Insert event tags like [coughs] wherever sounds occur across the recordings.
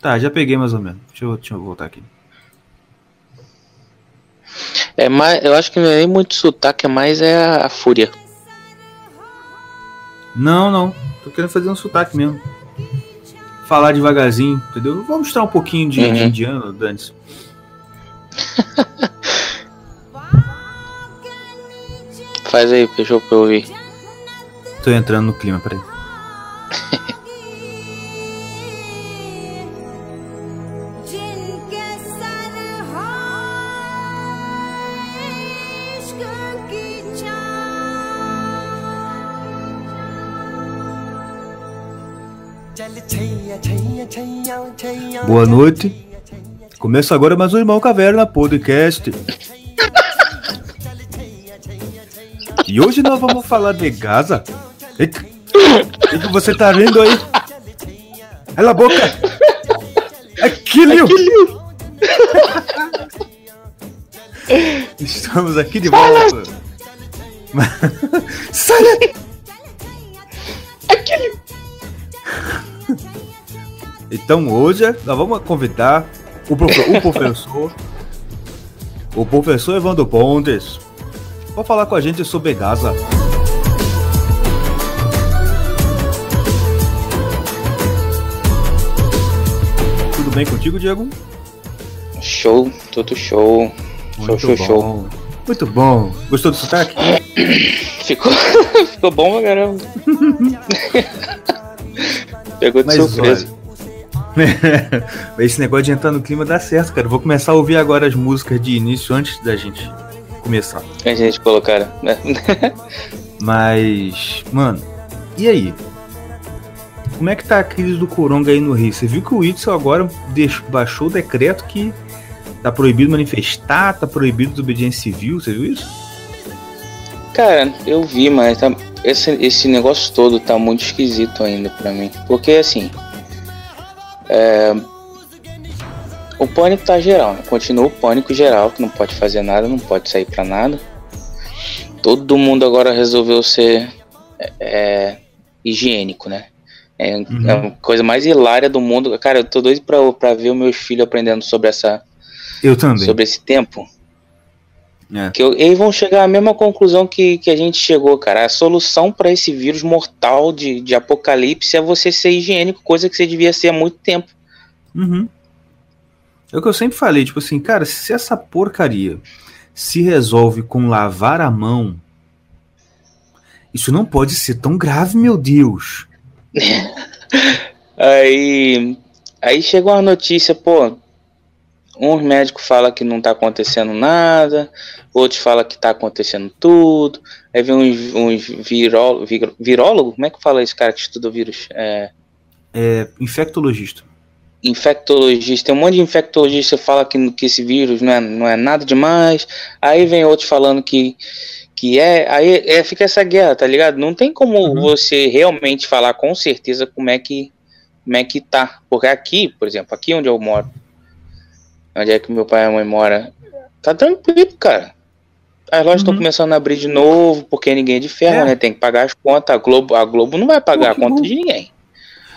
Tá, já peguei mais ou menos. Deixa eu, deixa eu voltar aqui. É mais, eu acho que não é nem muito sotaque, é mais é a, a fúria. Não, não. Tô querendo fazer um sotaque mesmo. Falar devagarzinho, entendeu? Vou mostrar um pouquinho de, Uhum. de indiano, Dantes. [laughs] Faz aí, fechou pra eu ouvir. Tô entrando no clima, peraí. Boa noite. Começa agora mais um Irmão Caverna Podcast. E hoje nós vamos falar de Gaza. Eita, O que, você tá vendo aí? Cala a boca! Aquilo! Estamos aqui de volta. [laughs] Sai Então hoje nós vamos convidar o, profe- o professor, o professor Evandro Pontes, para falar com a gente sobre Gaza. Tudo bem contigo, Diego? Show, tudo show. Show, show, show. Muito bom. Gostou do sotaque? [coughs] Ficou, ficou bom pra caramba. [laughs] Pegou de Mas surpresa. olha, [laughs] esse negócio de entrar no clima dá certo, cara. Eu Vou começar a ouvir agora as músicas de início antes da gente começar. A gente colocaram, né? [laughs] Mas, mano, e aí? Como é que tá a crise do Coronga aí no Rio? Você viu que o Itzel agora deixou- baixou o decreto que tá proibido manifestar, tá proibido desobediência civil, você viu isso? Cara, eu vi, mas tá- esse, esse negócio todo tá muito esquisito ainda pra mim. Porque assim. É, o pânico tá geral, né? Continua o pânico geral, que não pode fazer nada, não pode sair pra nada. Todo mundo agora resolveu ser é, é, higiênico, né? É, Uhum. é a coisa mais hilária do mundo. Cara, eu tô doido pra, pra ver os meus filhos aprendendo sobre essa, Eu também. sobre esse tempo. É. Que eu- eles vão chegar à mesma conclusão que, que a gente chegou, cara. A solução para esse vírus mortal de, de apocalipse é você ser higiênico, coisa que você devia ser há muito tempo. Uhum. É o que eu sempre falei, tipo assim, cara, se essa porcaria se resolve com lavar a mão, isso não pode ser tão grave, meu Deus. [laughs] Aí, aí chegou uma notícia, pô. Uns médicos falam que não tá acontecendo nada, outros falam que tá acontecendo tudo. Aí vem uns, uns viró, vir- virólogos, como é que fala esse cara que estuda o vírus? É, É infectologista. infectologista, tem um monte de infectologista que fala que, que esse vírus não é, não é nada demais, aí vem outros falando que, que é, aí é, fica essa guerra, tá ligado? Não tem como Uhum. você realmente falar com certeza como é que como é que tá, porque aqui, por exemplo, aqui onde eu moro, onde é que meu pai e a mãe mora, tá tranquilo, cara. As lojas estão Uhum. começando a abrir de novo, porque ninguém é de ferro, É. né? Tem que pagar as contas. A Globo, a Globo não vai pagar Pô, a que conta bom. de ninguém.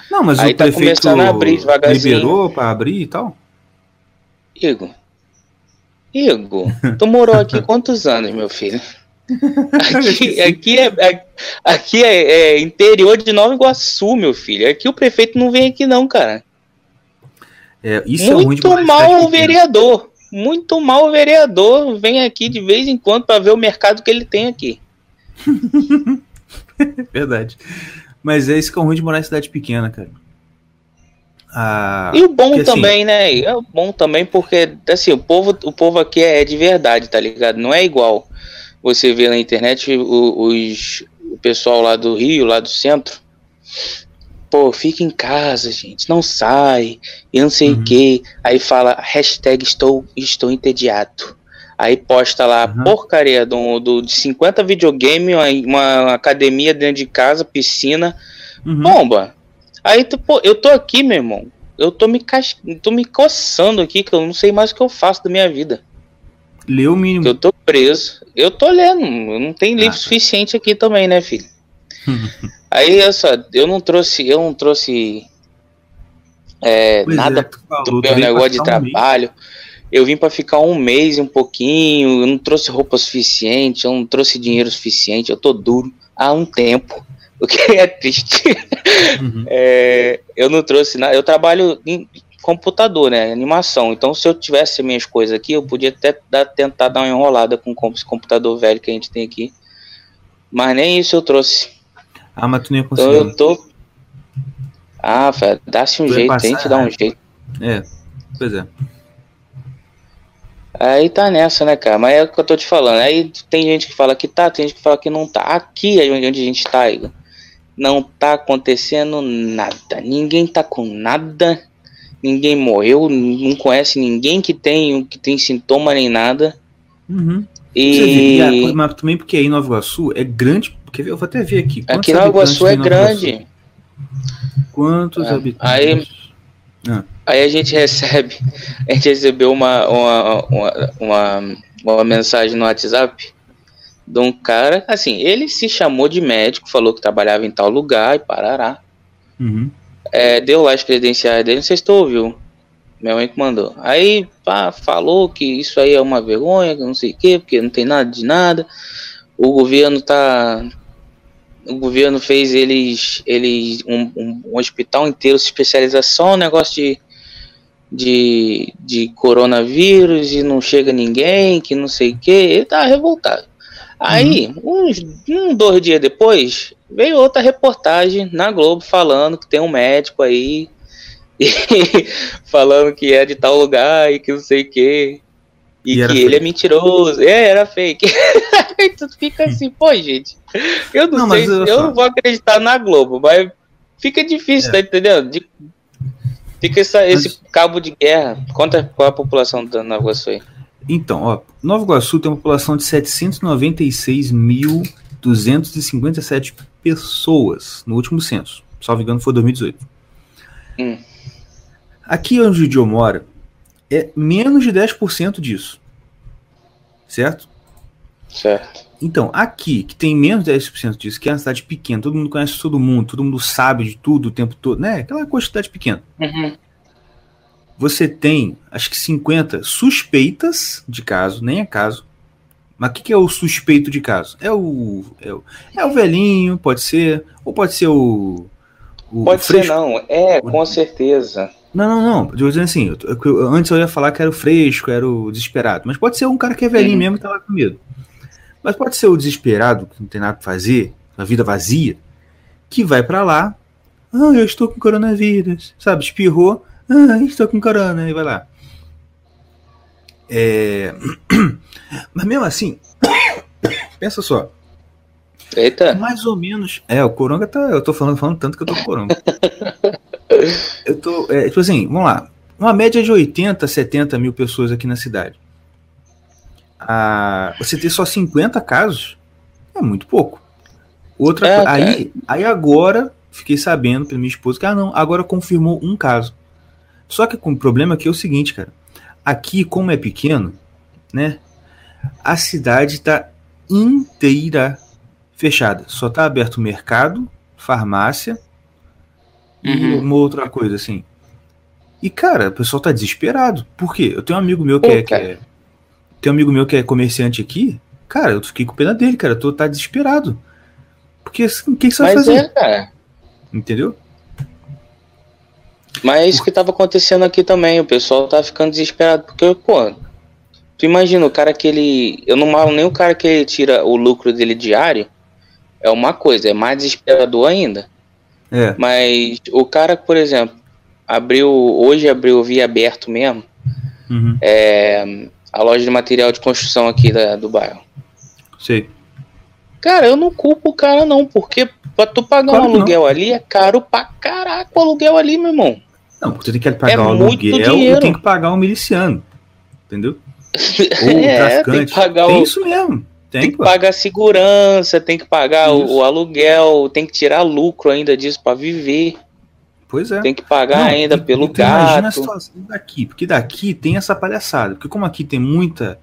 Não, mas Aí o tá prefeito começando a abrir devagarzinho. liberou pra abrir e tal? Igor. Igor, tu morou aqui [laughs] quantos anos, meu filho? [laughs] Aqui, aqui, é, aqui é, é interior de Nova Iguaçu, meu filho. Aqui o prefeito não vem aqui, não, cara. É, isso é ruim Muito em mal o vereador. Muito mal o vereador. Vem aqui de vez em quando para ver o mercado que ele tem aqui. [laughs] Verdade. Mas é isso que é ruim de morar em cidade pequena, cara. Ah, E o bom porque, assim, também, né? É o bom também porque, assim, o povo, o povo aqui é de verdade, tá ligado? Não é igual você vê na internet o- os, o pessoal lá do Rio, lá do centro. Pô, fica em casa, gente, não sai, e não sei Uhum. o que. Aí fala, hashtag estou, estou entediado. Aí posta lá Uhum. porcaria do, do, de 50 videogame, uma, academia dentro de casa, piscina, uhum. Bomba. Aí, tu, pô, eu tô aqui, meu irmão. Eu tô me, cas... tô me coçando aqui, que eu não sei mais o que eu faço da minha vida. Lê o mínimo. Eu tô preso. Eu tô lendo. Não tenho livro Ah. suficiente aqui também, né, filho? [laughs] Aí, olha só, eu não trouxe. Eu não trouxe. É, nada é, falou, do meu negócio de passar um trabalho. Eu vim pra ficar um mês e um pouquinho, eu não trouxe roupa suficiente, eu não trouxe dinheiro suficiente, eu tô duro há um tempo, [laughs] o que é triste. Uhum. É, eu não trouxe nada, eu trabalho em computador, né, animação, então se eu tivesse minhas coisas aqui, eu podia até dar- tentar dar uma enrolada com com esse computador velho que a gente tem aqui, mas nem isso eu trouxe. Ah, mas tu nem ia Então eu tô... Ah, velho, dá-se um Tu jeito, que dar um raiva. jeito. É, pois é. Aí tá nessa, né, cara? Mas é o que eu tô te falando. Aí tem gente que fala que tá, tem gente que fala que não tá. Aqui é onde a gente tá, Igor. Não tá acontecendo nada. Ninguém tá com nada. Ninguém morreu. Não conhece ninguém que tem, que tem sintoma nem nada. Uhum. E a- mas também porque aí em Nova Iguaçu é grande. Quer ver? Eu vou até ver aqui. Quantos aqui na Iguaçu é grande. Quantos É, habitantes? Aí a gente recebe, [laughs] a gente recebeu uma, uma, uma, uma, uma mensagem no WhatsApp de um cara, assim, ele se chamou de médico, falou que trabalhava em tal lugar e parará. Uhum. É, deu lá as credenciais dele, não sei se tu ouviu. Minha mãe que mandou. Aí, pá, falou que isso aí é uma vergonha, que não sei o quê, porque não tem nada de nada. O governo tá. O governo fez eles. eles um, um- um hospital inteiro se especializar só no negócio de, de, de coronavírus e não chega ninguém, que não sei o quê. Ele tá revoltado. Aí, uns um, dois dias depois, veio outra reportagem na Globo falando que tem um médico aí [laughs] falando que é de tal lugar e que não sei o que. E, E que ele é fake. mentiroso. É, era fake. [laughs] Aí tu fica assim, pô, gente. Eu não, Não, sei, se- eu só. não vou acreditar na Globo, mas fica difícil, É. tá entendendo? De- fica essa- esse Mas- cabo de guerra. Conta qual é a população da Nova Iguaçu aí. Então, ó, Nova Iguaçu tem uma população de 796.257 pessoas no último censo. Salvo engano, foi 2018. Hum. Aqui onde o Dio mora, é menos de 10% disso. Certo? Certo. Então, aqui, que tem menos de 10% disso, que é uma cidade pequena, todo mundo conhece todo mundo, todo mundo sabe de tudo o tempo todo, né? Aquela quantidade pequena. Uhum. Você tem, acho que 50 suspeitas de caso, nem é caso. Mas o que, que é o suspeito de caso? É o, é o. É o velhinho, pode ser. Ou pode ser o. o Pode ser fresco. não, é, com certeza. Não, não, não. Eu dizendo assim, eu tô- eu- antes eu ia falar que era o fresco, era o desesperado. Mas pode ser um cara que é velhinho Uhum. mesmo e tá lá com medo. Mas pode ser o desesperado, que não tem nada pra fazer, uma vida vazia, que vai pra lá. Ah, eu estou com coronavírus. Sabe, espirrou. Ah, eu estou com corona. E vai lá. É... [clears throat] Mas mesmo assim, [coughs] pensa só. Eita. Mais ou menos. É, o Coronga tá. Eu tô falando, falando tanto que eu tô com Coronga. [laughs] eu tô. É, tipo assim, vamos lá. Uma média de 80, 70 mil pessoas aqui na cidade. Ah, você ter só 50 casos é muito pouco. Outra É, aí, aí agora fiquei sabendo pela minha esposa que ah não, agora confirmou um caso. Só que com o problema aqui é o seguinte, cara. Aqui, como é pequeno, né? A cidade tá inteira fechada. Só tá aberto o mercado, farmácia e Uhum. uma outra coisa assim. E cara, o pessoal tá desesperado. Por quê? Eu tenho um amigo meu que, é, que é- tem um amigo meu que é comerciante aqui. Cara, eu fiquei com pena dele, cara. Eu tô tá desesperado. Porque assim, o que, que você vai fazer? é, cara. Entendeu? Mas é isso que tava acontecendo aqui também. O pessoal tá ficando desesperado. Porque, pô, tu imagina o cara que ele. Eu não malo nem o cara que ele tira o lucro dele diário. É uma coisa, é mais desesperador ainda. É. Mas o cara, por exemplo, abriu. Hoje abriu via aberto mesmo. Uhum. É, a loja de material de construção aqui da, do bairro. Sei. Cara, eu não culpo o cara, não, porque pra tu pagar Claro um que não. aluguel ali é caro pra caraca o aluguel ali, meu irmão. Não, porque você tem que pagar É o aluguel e [laughs] tem que pagar o miliciano. Entendeu? Ou o É, traficante. tem que pagar Tem o- isso mesmo. Tem, Tem que pô. pagar segurança, tem que pagar o, o aluguel, tem que tirar lucro ainda disso pra viver, Pois é. tem que pagar Não, ainda e- pelo e tu Imagina a gato. situação daqui, porque daqui tem essa palhaçada. Porque como aqui tem muita,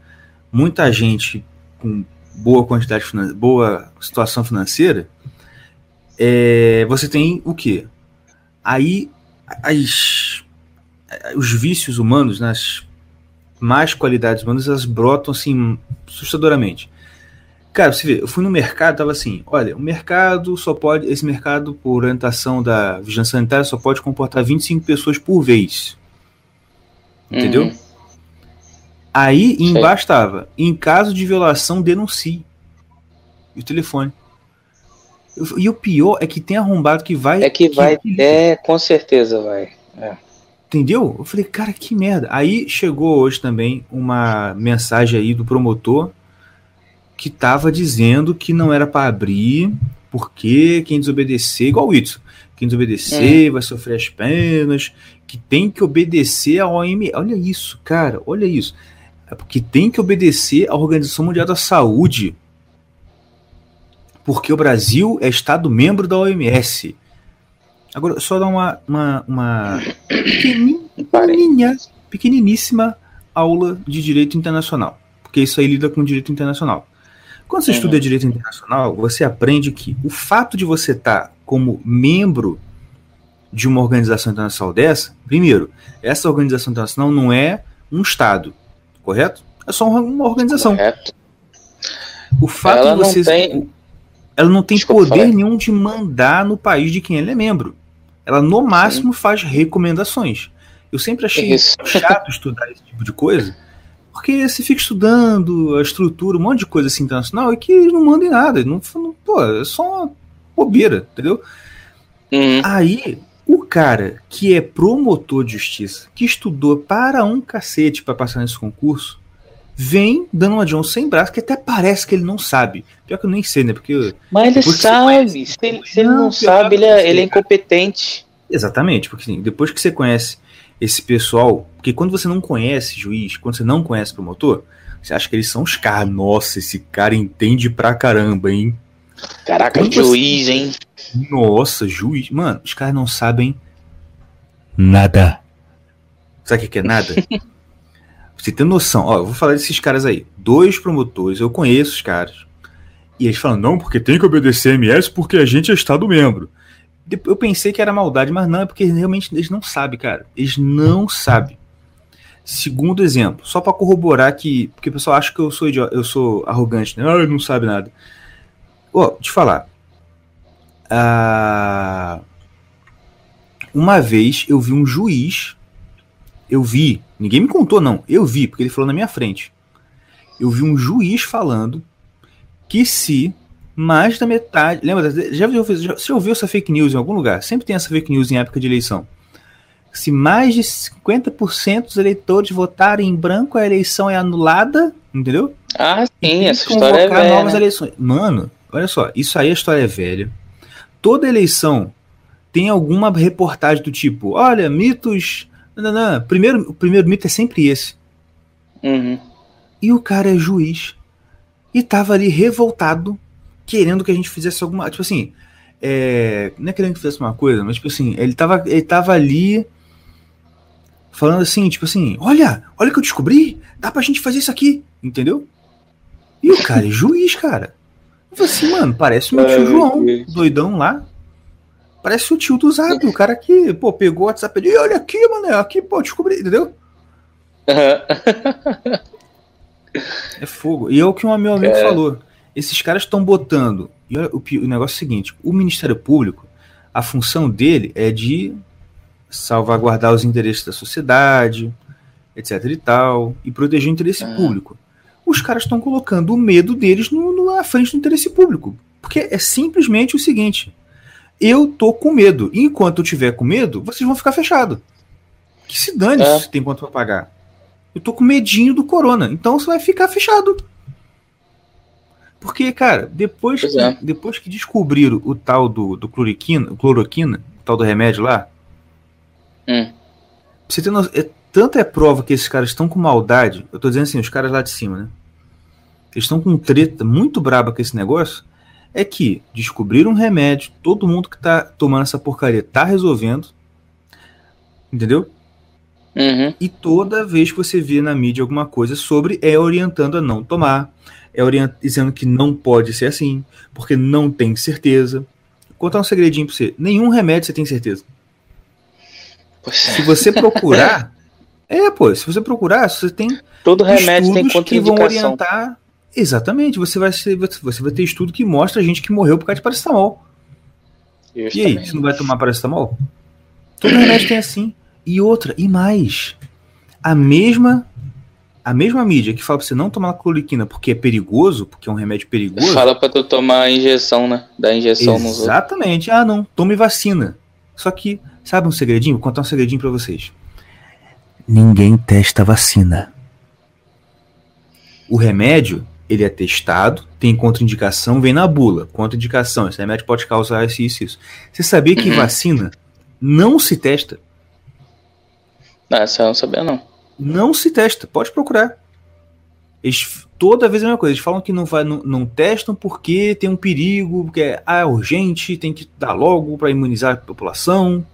muita gente com boa quantidade, boa situação financeira, é, você tem o quê? Aí as, os vícios humanos, né, as más qualidades humanas, elas brotam assim assustadoramente. Cara, você vê, eu fui no mercado, tava assim, olha, o mercado só pode, esse mercado, por orientação da vigilância sanitária, só pode comportar 25 pessoas por vez. Entendeu? Uhum. Aí embaixo estava, em caso de violação, denuncie. E o telefone. E o pior é que tem arrombado que vai. É que vai, que- é, com certeza vai. É. Entendeu? Eu falei, cara, que merda. Aí chegou hoje também uma mensagem aí do promotor que tava dizendo que não era para abrir, porque quem desobedecer, igual o Whitson, quem desobedecer vai sofrer as penas, que tem que obedecer à OMS. Olha isso, cara, olha isso. É porque tem que obedecer à Organização Mundial da Saúde. Porque o Brasil é Estado membro da OMS. Agora, só dar uma, uma, uma pequeni- pequenininha, pequeniníssima aula de direito internacional. Porque isso aí lida com direito internacional. Quando você Uhum. estuda direito internacional, você aprende que o fato de você estar como membro de uma organização internacional dessa, primeiro, essa organização internacional não é um Estado, correto? É só uma- organização. Correto. O fato Ela de não você. tem- Ela não tem Desculpa, poder fala aí. nenhum de mandar no país de quem ela é membro. Ela, no máximo, faz recomendações. Eu sempre achei Isso. chato estudar esse tipo de coisa, porque você fica estudando a estrutura, um monte de coisa assim internacional, e que eles não mandam em nada. Não, pô, é só uma bobeira, entendeu? Uhum. Aí, o cara que é promotor de justiça, que estudou para um cacete para passar nesse concurso, vem dando uma John sem braço, que até parece que ele não sabe. Pior que eu nem sei, né? Porque. Mas ele sabe. Se ele, se ele Não, não, sabe, ele é, ele é incompetente. Exatamente, porque assim, depois que você conhece esse pessoal, porque quando você não conhece juiz, quando você não conhece promotor, você acha que eles são os caras. Nossa, esse cara entende pra caramba, hein? Caraca, Quando você- juiz, hein? Nossa, juiz. Mano, os caras não sabem nada. Sabe o que é nada? Pra [laughs] você ter noção, ó, eu vou falar desses caras aí. Dois promotores, eu conheço os caras. E eles falam, não, porque tem que obedecer a MS porque a gente é Estado membro. Eu pensei que era maldade, mas não, é porque realmente eles não sabem, cara. Eles não sabem. Segundo exemplo, só pra corroborar que. Porque o pessoal acha que eu sou idiota, eu sou arrogante, né? Ah, não sabe nada. Ó, te falar. Ah, uma vez eu vi um juiz. Eu vi, ninguém me contou, não. Eu vi, porque ele falou na minha frente. Eu vi um juiz falando que se mais da metade. Lembra? Já, já, você já ouviu essa fake news em algum lugar? Sempre tem essa fake news em época de eleição. Se mais de 50% dos eleitores votarem em branco, a eleição é anulada, entendeu? Ah, sim, essa história é velha. novas eleições. Mano, olha só, isso aí a história é velha. Toda eleição tem alguma reportagem do tipo, olha, mitos. Não, não, não. Primeiro, o primeiro mito é sempre esse. Uhum. E o cara é juiz. E tava ali revoltado, querendo que a gente fizesse alguma. Tipo assim, é, não é querendo que fizesse uma coisa, mas tipo assim, ele tava, ele tava ali falando assim, tipo assim, olha, olha o que eu descobri, dá pra gente fazer isso aqui, entendeu? E o cara é juiz, cara. Eu falei assim, mano, parece o meu tio Ai, João, doidão lá. Parece o tio do Zap, o cara que, pô, pegou o WhatsApp e olha aqui, mano, aqui, pô, descobri, entendeu? É fogo. E é o que um meu amigo É. falou. Esses caras estão botando. E olha, o, o negócio é o seguinte: o Ministério Público, a função dele é de salvaguardar os interesses da sociedade, etc e tal, e proteger o interesse Ah. público. Os caras estão colocando o medo deles no, no- na frente do interesse público. Porque é simplesmente o seguinte: eu tô com medo. E enquanto eu tiver com medo, vocês vão ficar fechados. Que se dane É. se tem quanto pra pagar. Eu tô com medinho do corona. Então você vai ficar fechado. Porque, cara, depois, Pois que, é. depois que descobriram o tal do, do cloroquina, cloroquina, o tal do remédio lá, Hum. você ter noção, é, tanta é prova que esses caras estão com maldade. Eu tô dizendo assim, os caras lá de cima, né? Eles estão com treta muito braba com esse negócio. É que descobriram um remédio, todo mundo que tá tomando essa porcaria tá resolvendo. Entendeu? Uhum. E toda vez que você vê na mídia alguma coisa sobre, é orientando a não tomar, é dizendo que não pode ser assim, porque não tem certeza. Vou contar um segredinho pra você: nenhum remédio você tem certeza. Se é. você procurar, [laughs] É, pô, se você procurar, você tem Todo remédio tem que vão orientar. Exatamente, você vai, ser, você vai ter estudo que mostra gente que morreu por causa de paracetamol. E aí, Justamente. você não vai tomar paracetamol? Todo remédio tem assim. E outra, e mais. A mesma a mesma mídia que fala pra você não tomar cloriquina porque é perigoso, porque é um remédio perigoso. Fala pra tu tomar a injeção, né? Dar injeção. Exatamente. Ah, não, tome vacina. Só que, sabe um segredinho? Vou contar um segredinho pra vocês. Ninguém testa vacina. O remédio, ele é testado, tem contraindicação, vem na bula. Contraindicação, esse remédio pode causar isso, isso, isso. Você sabia que Uhum. vacina não se testa? Ah, essa eu não sabia, não. Não se testa, pode procurar. Eles, toda vez é a mesma coisa, eles falam que não, vai, não, não testam porque tem um perigo, porque é, ah, é urgente, tem que dar logo para imunizar a população.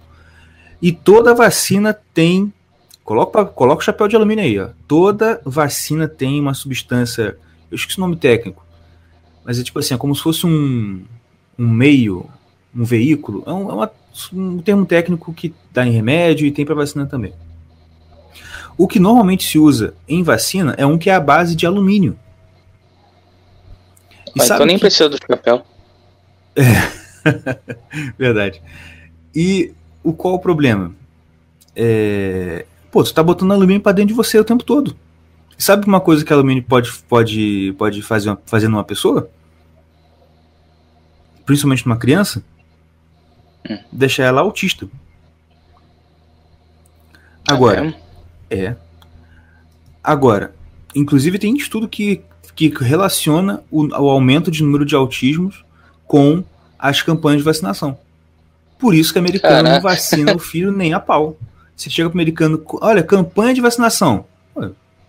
E toda vacina tem. Coloca, coloca o chapéu de alumínio aí, ó. Toda vacina tem uma substância. Eu esqueci o nome técnico. Mas é tipo assim, é como se fosse um, um meio, um veículo. É, um, é uma- um termo técnico que dá em remédio e tem para vacina também. O que normalmente se usa em vacina é um que é a base de alumínio. E sabe então nem que- precisa do chapéu. [laughs] [laughs] Verdade. E o qual o problema? É... Pô, tu tá botando alumínio pra dentro de você o tempo todo. Sabe uma coisa que alumínio pode, pode, pode fazer, uma- fazer numa pessoa? Principalmente numa criança? Hum. Deixar ela autista. Agora, É. Agora, inclusive tem estudo que, que relaciona o, o aumento de número de autismos com as campanhas de vacinação. Por isso que o americano não Caraca. vacina o filho nem a pau. Você chega pro americano, olha, campanha de vacinação.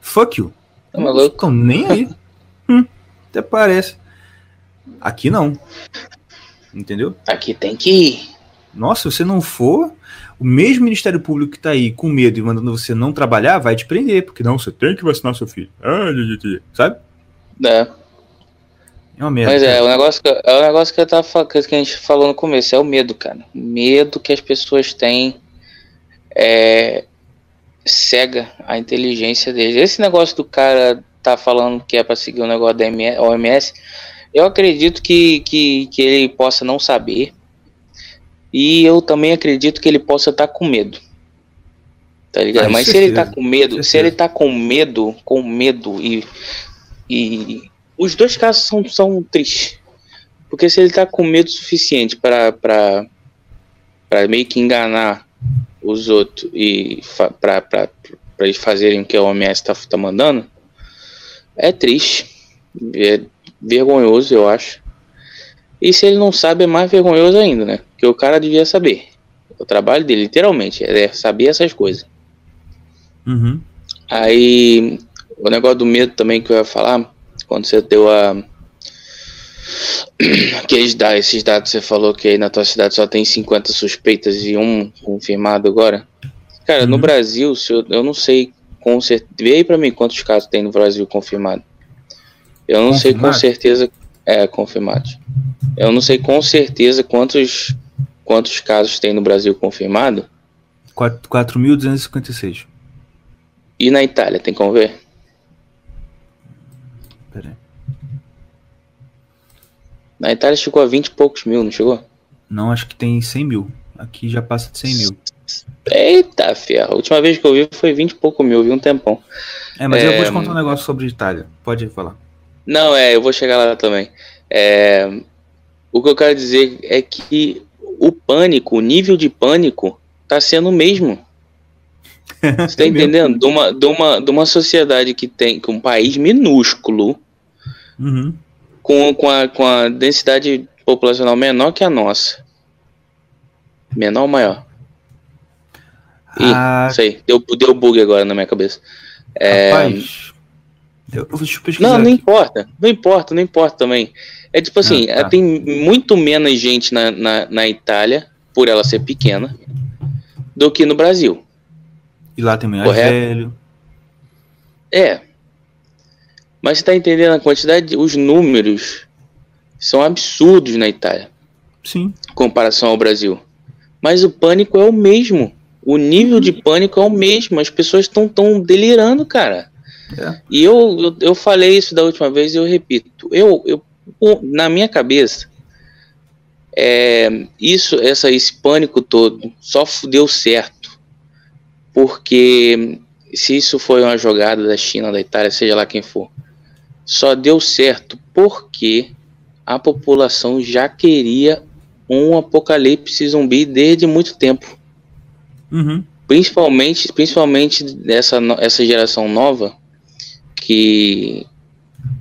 Fuck you. Tá Não maluco? ficam nem aí. Hum, até parece. Aqui não. Entendeu? Aqui tem que ir. Nossa, se você não for, o mesmo Ministério Público que tá aí com medo e mandando você não trabalhar, vai te prender, porque não, você tem que vacinar seu filho. Ah, sabe? É. É uma merda. Mas é, o negócio que, é o negócio que, eu tava, que a gente falou no começo, é o medo, cara. O medo que as pessoas têm é, cega a inteligência deles. Esse negócio do cara tá falando que é pra seguir o negócio da OMS, eu acredito que, que, que ele possa não saber. E eu também acredito que ele possa estar com medo. Tá ligado? Ah, Mas se ele tá com medo, se ele tá com medo, com medo e, e os dois casos são, são tristes. Porque se ele tá com medo suficiente para para meio que enganar os outros e pra pra- pra eles fazerem o que a OMS tá, tá mandando, é triste. É vergonhoso, eu acho. E se ele não sabe, é mais vergonhoso ainda, né? Porque o cara devia saber. O trabalho dele, literalmente, é saber essas coisas. Uhum. Aí, o negócio do medo também que eu ia falar, quando você deu a. [clears throat] Aqueles dados, esses dados que você falou que aí na tua cidade só tem 50 suspeitas e um confirmado agora. Cara, no Uhum. Brasil, se eu, eu não sei com certeza. Vê aí pra mim quantos casos tem no Brasil confirmado. Eu não sei com Confirmado? certeza. É, confirmados. Eu não sei com certeza quantos, quantos casos tem no Brasil confirmado. Quatro- 4.256. E na Itália, tem como ver? Pera aí. Na Itália chegou a 20 e poucos mil, não chegou? Não, acho que tem 100 mil. Aqui já passa de 100 mil. Eita ferro, a última vez que eu vi foi 20 e pouco mil, vi um tempão. É, mas eu É, vou te contar um negócio sobre Itália. Pode falar. Não, é, eu vou chegar lá também. É, o que eu quero dizer é que o pânico, o nível de pânico, tá sendo o mesmo. [laughs] Você tá É mesmo. entendendo? De uma, de, uma, de uma sociedade que tem que um país minúsculo, Uhum. com, com, a, com a densidade populacional menor que a nossa. Menor ou maior? Ih, Ah, sei. Deu, deu bug agora na minha cabeça. É, rapaz. Eu. Não, não aqui. importa. Não importa, não importa também. É tipo assim, Ah, tá. tem muito menos gente na, na, na Itália, por ela ser pequena, do que no Brasil. E lá tem mais Correto. velho. É. Mas você tá entendendo a quantidade, de- os números são absurdos na Itália, Sim. em comparação ao Brasil. Mas o pânico é o mesmo. O nível de pânico é o mesmo, as pessoas estão tão delirando, cara. É. E eu, eu, eu falei isso da última vez e eu repito. Eu, eu, na minha cabeça, é, isso, essa, esse pânico todo só deu certo. Porque se isso foi uma jogada da China, da Itália, seja lá quem for, só deu certo porque a população já queria um apocalipse zumbi desde muito tempo. Uhum. Principalmente, principalmente dessa no- essa geração nova que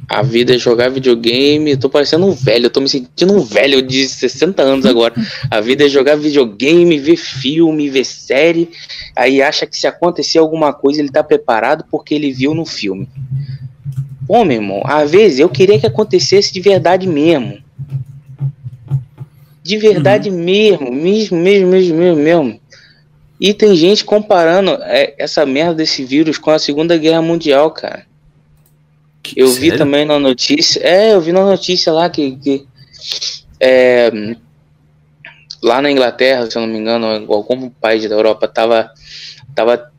a vida é jogar videogame. Eu tô parecendo um velho, eu tô me sentindo um velho de 60 anos agora. A vida é jogar videogame, ver filme, ver série. Aí acha que se acontecer alguma coisa, ele tá preparado porque ele viu no filme. Pô, meu irmão, às vezes eu queria que acontecesse de verdade mesmo. De verdade mesmo, mesmo, mesmo, mesmo, mesmo, mesmo. E tem gente comparando é, essa merda desse vírus com a Segunda Guerra Mundial, cara. Eu vi Sério? também na notícia. É, eu vi na notícia lá que. que é, lá na Inglaterra, se eu não me engano, algum país da Europa tava. tava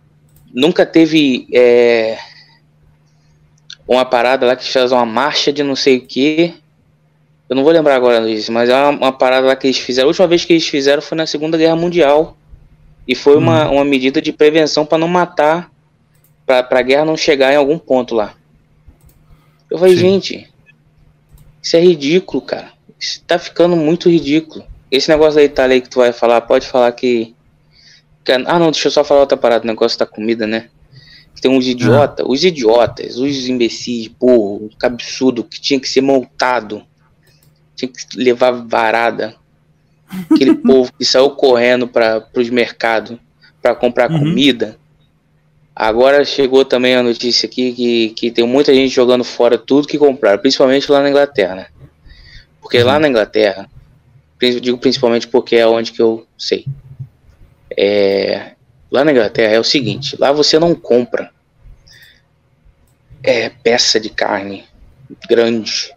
nunca teve é, uma parada lá que faz uma marcha de não sei o que. Eu não vou lembrar agora disso, mas é uma, uma parada lá que eles fizeram. A última vez que eles fizeram foi na Segunda Guerra Mundial. E foi uma, uma medida de prevenção para não matar, para a guerra não chegar em algum ponto lá. Eu falei, Sim. gente, isso é ridículo, cara. Isso tá ficando muito ridículo. Esse negócio da Itália aí que tu vai falar, pode falar que. que- ah, não, deixa eu só falar outra parada, o negócio da comida, né? Tem uns idiotas, os idiotas, os imbecis, burro, absurdo, que tinha que ser montado, tinha que levar varada. Aquele [laughs] povo que saiu correndo para os mercados para comprar Uhum. comida. Agora chegou também a notícia aqui que, que tem muita gente jogando fora tudo que compraram, principalmente lá na Inglaterra, né? Porque lá na Inglaterra, digo principalmente porque é onde que eu sei. É, lá na Inglaterra é o seguinte, lá você não compra é, peça de carne grande.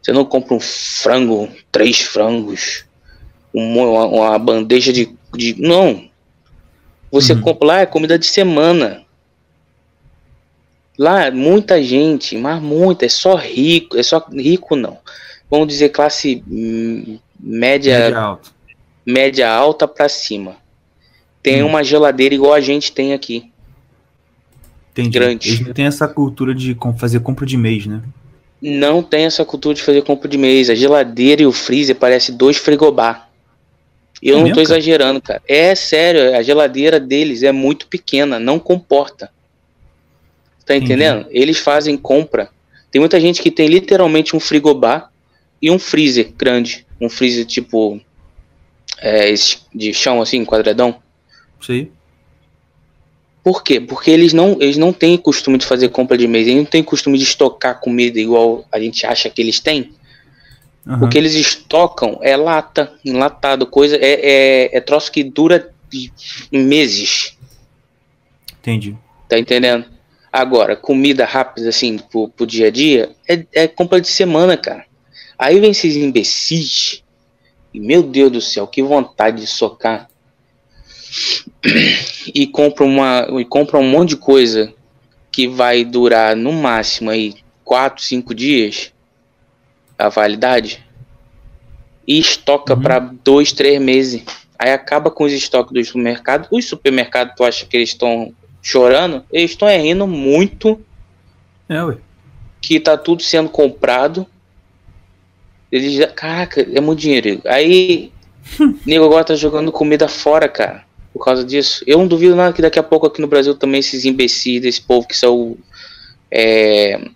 Você não compra um frango, três frangos, uma, uma- uma bandeja de, de. Não. Você Uhum. compra lá é comida de semana. Lá, muita gente, mas muita, é só rico, é só rico não. Vamos dizer classe hum, média, Média alta. média alta pra cima. Tem Hum. uma geladeira igual a gente tem aqui. Entendi. grande. Eles não têm essa cultura de fazer compra de mês, né? Não tem essa cultura de fazer compra de mês. A geladeira e o freezer parecem dois frigobar. Eu É não cara? exagerando, cara. É sério, a geladeira deles é muito pequena, não comporta. Tá Entendi. entendendo? Eles fazem compra. Tem muita gente que tem literalmente um frigobar e um freezer grande. Um freezer tipo. é, de chão assim, quadradão. Aí. Por quê? Porque eles não, eles não têm costume de fazer compra de mês, eles não têm costume de estocar comida igual a gente acha que eles têm. Aham. O que eles estocam é lata, enlatado, coisa, é, é, é troço que dura meses, Entendi. tá entendendo? Agora, comida rápida, assim, pro, pro dia a dia, é, é compra de semana, cara. Aí vem esses imbecis, e meu Deus do céu, que vontade de socar. E compra, uma, e compra um monte de coisa que vai durar no máximo aí 4, 5 dias a validade e estoca Uhum. para dois, três meses. Aí acaba com os estoques do supermercado. Os supermercados, tu acha que eles estão chorando? Eles estão rindo muito É, ué. que tá tudo sendo comprado. Eles caraca, é muito dinheiro. Aí, [laughs] nego agora tá jogando comida fora, cara. Por causa disso. Eu não duvido nada que daqui a pouco aqui no Brasil também esses imbecis, esse povo que são é,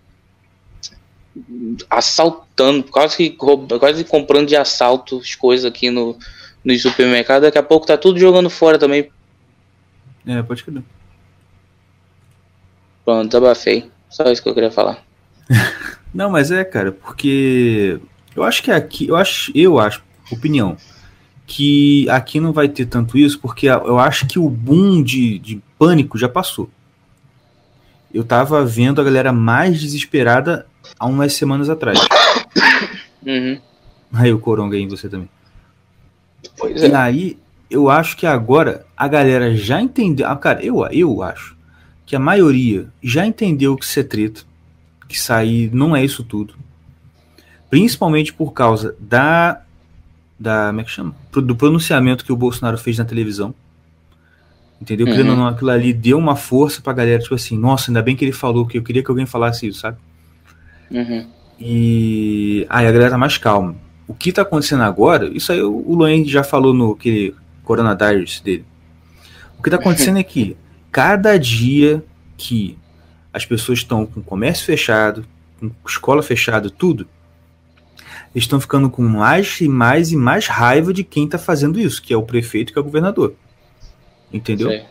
assaltando, quase que, roub- quase comprando de assalto as coisas aqui no, no supermercado. Daqui a pouco tá tudo jogando fora também. É, pode crer. Pronto, desabafei. Só isso que eu queria falar. [laughs] Não, mas é, cara, porque eu acho que aqui, eu acho, eu acho, opinião, que aqui não vai ter tanto isso, porque eu acho que o boom de, de pânico já passou. Eu tava vendo a galera mais desesperada há umas semanas atrás. [coughs] Uhum. Aí o Coronga aí em você também. Pois E é. aí, eu acho que agora a galera já entendeu. Ah, cara, eu, eu acho que a maioria já entendeu que isso é treta, que sair não é isso tudo. Principalmente por causa da. da como é que chama? Do pronunciamento que o Bolsonaro fez na televisão. Entendeu? Uhum. Querendo ou não, aquilo ali deu uma força pra galera, tipo assim, nossa, ainda bem que ele falou, que eu queria que alguém falasse isso, sabe? Uhum. E aí a galera tá mais calma. O que tá acontecendo agora, isso aí o Luan já falou no aquele Corona Diaries dele. O que tá [laughs] acontecendo é que cada dia que as pessoas estão com comércio fechado, com escola fechada, tudo, eles estão ficando com mais e mais e mais raiva de quem tá fazendo isso, que é o prefeito, que é o governador. Entendeu? Sei.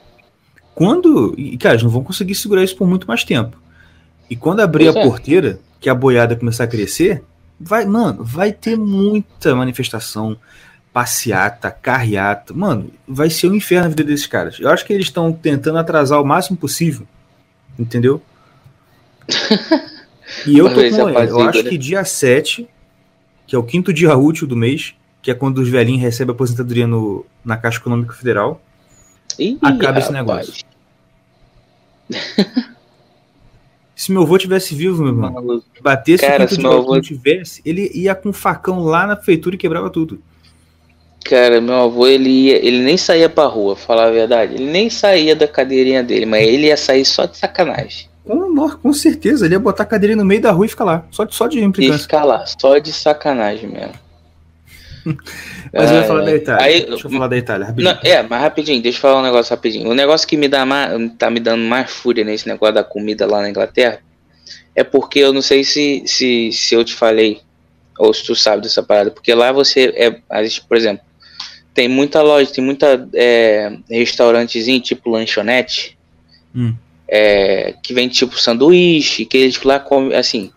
Quando. E, cara, eles não vão conseguir segurar isso por muito mais tempo. E quando abrir Pois a é. porteira, que a boiada começar a crescer, vai, mano, vai ter muita manifestação, passeata, carreata. Mano, vai ser um inferno a vida desses caras. Eu acho que eles estão tentando atrasar o máximo possível. Entendeu? [laughs] E eu tô com. Eu acho né? que dia 7, que é o quinto dia útil do mês, que é quando os velhinhos recebem a aposentadoria no, na Caixa Econômica Federal, Ih, Acaba esse rapaz. negócio. se meu avô tivesse vivo, meu irmão, batesse Cara, o quinto se dia meu avô- tivesse, ele ia com um facão lá na prefeitura e quebrava tudo. Cara, meu avô, ele, ia, ele nem saía pra rua, falar a verdade. Ele nem saía da cadeirinha dele, mas ele ia sair só de sacanagem. Com, com certeza, ele ia botar a cadeirinha no meio da rua e ficar lá, só de, só de E implicância. ficar lá, só de sacanagem mesmo. [laughs] Mas eu ia Ah, falar da Itália. aí- Deixa eu falar da Itália, rapidinho. Não, é, mas rapidinho, deixa eu falar um negócio rapidinho. O negócio que me dá mais, tá me dando mais fúria nesse negócio da comida lá na Inglaterra é porque eu não sei se, se, se eu te falei ou se tu sabe dessa parada, porque lá você é, por exemplo, tem muita loja, tem muita é, restaurantezinho tipo lanchonete Hum. é, que vem tipo sanduíche, que eles lá comem assim.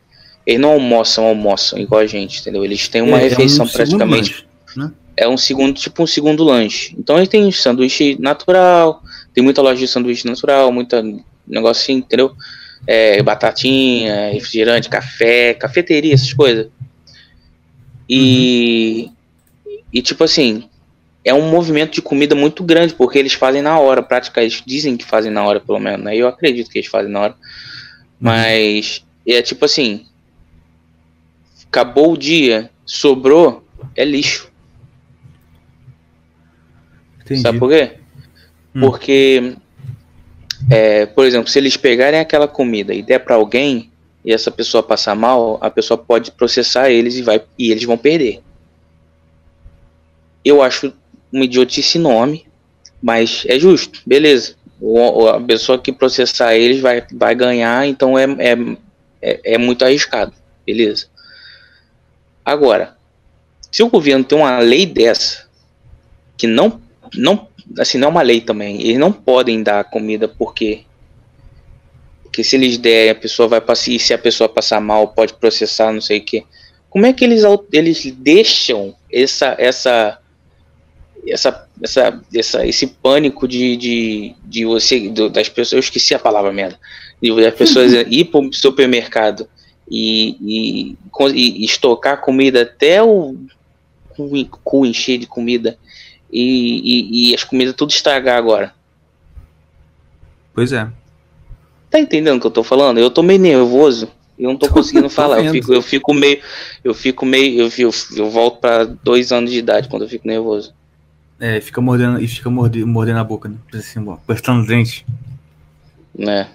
Eles não almoçam, almoçam igual a gente, entendeu? Eles têm uma É, é um refeição segundo praticamente lanche. é um segundo, tipo um segundo lanche. Então ele tem sanduíche natural, tem muita loja de sanduíche natural, muita negócio assim, entendeu? É, batatinha, refrigerante, café, cafeteria, essas coisas. E, e tipo assim, é um movimento de comida muito grande, porque eles fazem na hora, prática, eles dizem que fazem na hora, pelo menos, né? Eu acredito que eles fazem na hora. Mas é tipo assim, acabou o dia, sobrou, é lixo. Entendi. Sabe por quê? Hum. Porque, é, por exemplo, se eles pegarem aquela comida e der para alguém e essa pessoa passar mal, a pessoa pode processar eles e, vai, e eles vão perder. Eu acho uma idiotice enorme, mas é justo, beleza. O, a pessoa que processar eles vai, vai ganhar, então é, é, é, é muito arriscado, beleza. Agora, se o governo tem uma lei dessa, que não não assim não é uma lei também eles não podem dar comida porque porque se eles derem a pessoa vai passar e se a pessoa passar mal pode processar não sei o que como é que eles eles deixam essa essa essa, essa, essa esse pânico de, de, de você do- das pessoas eu esqueci a palavra merda de das pessoas [laughs] ir para o supermercado e, e, e estocar comida até o cu, encher de comida e, e, e as comidas tudo estragar agora. Pois é. Tá entendendo o que eu tô falando? Eu tô meio nervoso. Eu não tô [laughs] conseguindo Tô falar. Eu fico, eu fico meio. Eu fico meio. Eu, eu, eu volto pra dois anos de idade quando eu fico nervoso. É, fica mordendo e fica mordendo, mordendo a boca, né? Assim, apertando os dentes. Né?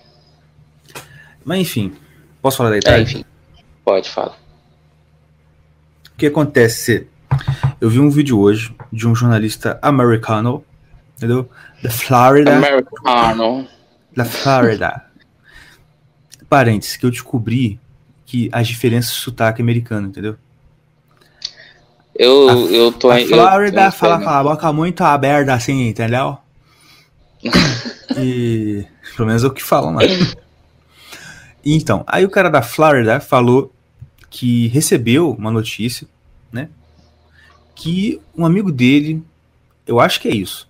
Mas enfim, posso falar da É, Itália? enfim. Pode falar. O que acontece? Eu vi um vídeo hoje de um jornalista americano, entendeu? Da Florida. Americano. da Florida. Parênteses, que eu descobri que as diferenças de sotaque americano, entendeu? Eu, A- eu tô A Florida eu- fala com a boca muito aberta assim, entendeu? [laughs] E pelo menos é o que falam lá. Então, aí o cara da Florida falou que recebeu uma notícia, né? Que um amigo dele, eu acho que é isso.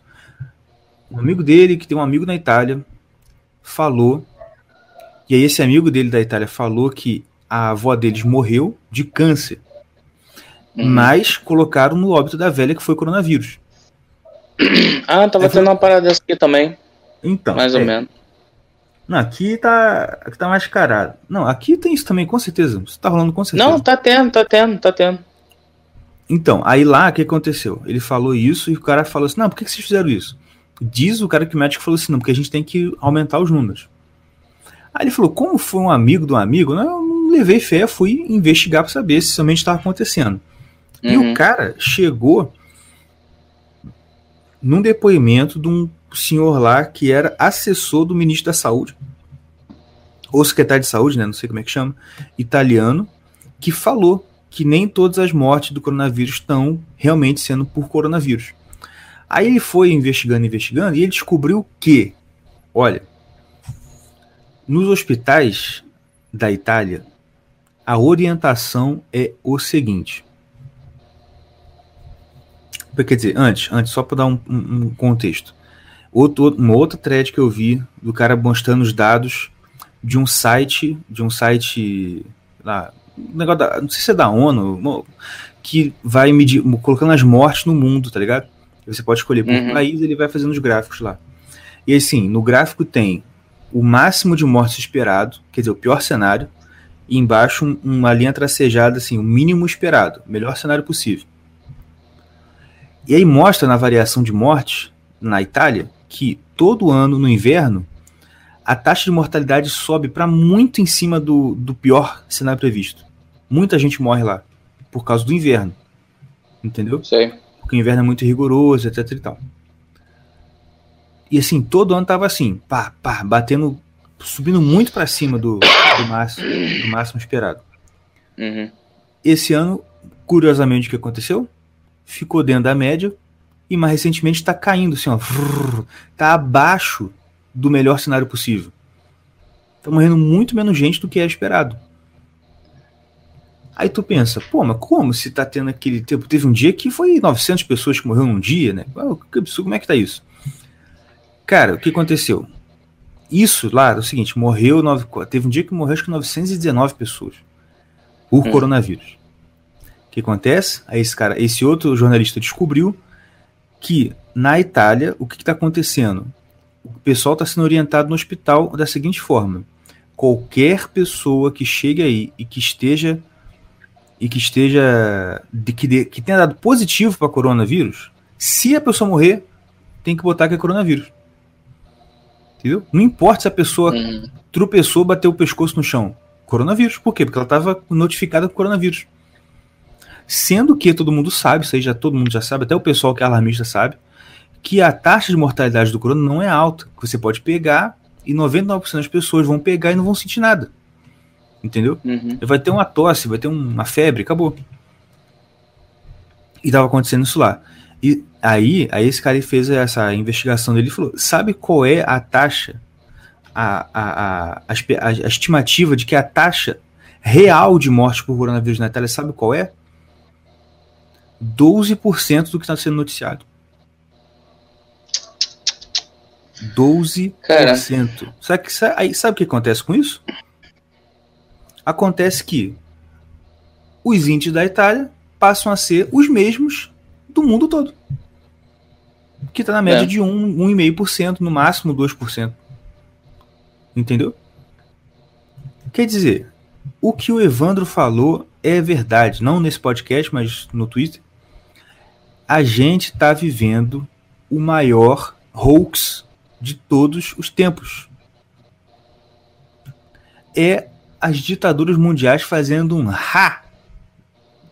Um amigo dele que tem um amigo na Itália falou, e aí esse amigo dele da Itália falou que a avó deles morreu de câncer Uhum. mas colocaram no óbito da velha que foi coronavírus. [clears throat] Ah, tava É, foi- tendo uma parada dessa aqui também, Então. mais ou é. menos. Não, aqui tá, aqui tá mascarado. Não, aqui tem isso também, com certeza. Isso tá rolando com certeza. Não, tá tendo, tá tendo, tá tendo. Então, aí lá, o que aconteceu? Ele falou isso e o cara falou assim: não, por que que vocês fizeram isso? Diz o cara que médico falou assim: não, porque a gente tem que aumentar os números. Aí ele falou: como foi um amigo do amigo, né, eu não levei fé, fui investigar pra saber se realmente estava acontecendo. E Uhum. o cara chegou num depoimento de um senhor lá que era assessor do ministro da Saúde, ou secretário de saúde, né? Não sei como é que chama, italiano, que falou que nem todas as mortes do coronavírus estão realmente sendo por coronavírus. Aí ele foi investigando, investigando, e ele descobriu que, olha, nos hospitais da Itália, a orientação é o seguinte. Quer dizer, antes, antes só para dar um, um- contexto. Outro, uma outra thread que eu vi do cara mostrando os dados de um site, de um site lá, um negócio da, não sei se é da ONU, que vai medir, colocando as mortes no mundo, tá ligado? Você pode escolher por Uhum. país, ele vai fazendo os gráficos lá. E assim, no gráfico tem o máximo de mortes esperado, quer dizer, o pior cenário, e embaixo um- uma linha tracejada assim, o mínimo esperado, melhor cenário possível. E aí mostra na variação de mortes na Itália que todo ano no inverno a taxa de mortalidade sobe para muito em cima do, do pior cenário previsto. Muita gente morre lá por causa do inverno. Entendeu? Sei. Porque o inverno é muito rigoroso, etc e tal. E assim, todo ano tava assim, pá, pá, batendo, subindo muito para cima do, do, máximo, do máximo esperado. Uhum. Esse ano, curiosamente, o que aconteceu? Ficou dentro da média e mais recentemente está caindo, assim, ó, tá abaixo do melhor cenário possível. Tá morrendo muito menos gente do que era esperado. Aí tu pensa, pô, mas como se tá tendo aquele tempo? Teve um dia que foi 900 pessoas que morreram num dia, né? Que absurdo, como é que tá isso? Cara, o que aconteceu? Isso lá, é o seguinte, morreu, nove, teve um dia que morreu acho que 919 pessoas por Hum. coronavírus. O que acontece? Aí esse cara, esse outro jornalista descobriu que na Itália, o que está acontecendo? O pessoal está sendo orientado no hospital da seguinte forma: qualquer pessoa que chegue aí e que esteja e que esteja de, que, de- que tenha dado positivo para coronavírus, se a pessoa morrer, tem que botar que é coronavírus. Entendeu? Não importa se a pessoa Uhum. tropeçou, bateu o pescoço no chão. Coronavírus. Por quê? Porque ela estava notificada com coronavírus. Sendo que todo mundo sabe, isso aí já todo mundo já sabe, até o pessoal que é alarmista sabe, que a taxa de mortalidade do corona não é alta. Você pode pegar e 99% das pessoas vão pegar e não vão sentir nada. Entendeu? Uhum. Vai ter uma tosse, vai ter uma febre, acabou. E tava acontecendo isso lá. E aí, aí esse cara fez essa investigação dele e falou: sabe qual é a taxa, a, a, a- a estimativa de que a taxa real de morte por coronavírus na Itália, sabe qual é? 12% do que está sendo noticiado. 12%. Cara. Sabe, que- sa- aí, sabe o que acontece com isso? Acontece que os índices da Itália passam a ser os mesmos do mundo todo. Que está na média É. de 1, 1,5%, no máximo 2%. Entendeu? Quer dizer, o que o Evandro falou é verdade, não nesse podcast, mas no Twitter. A gente está vivendo o maior hoax de todos os tempos. É as ditaduras mundiais fazendo um ha!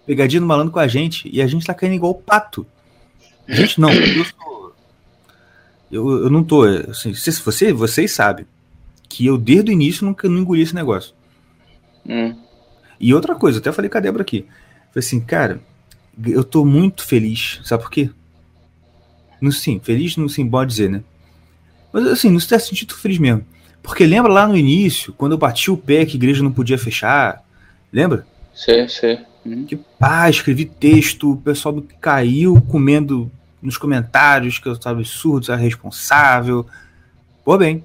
Pegadinha do malandro com a gente e a gente tá caindo igual pato. A gente não, eu sou. Eu, eu não tô. Assim, se você, vocês sabem que eu desde o início nunca não engoli esse negócio. Hum. E outra coisa, até falei com a Débora aqui. Falei assim, cara, eu tô muito feliz. Sabe por quê? No, sim, feliz não sim, pode dizer, né? Mas assim, no certo sentido, tô feliz mesmo. Porque lembra lá no início, quando eu bati o pé que a igreja não podia fechar? Lembra? Sei. Uhum. Que pá, escrevi texto, o pessoal me caiu comendo nos comentários que eu estava absurdo, era responsável. Pô, bem,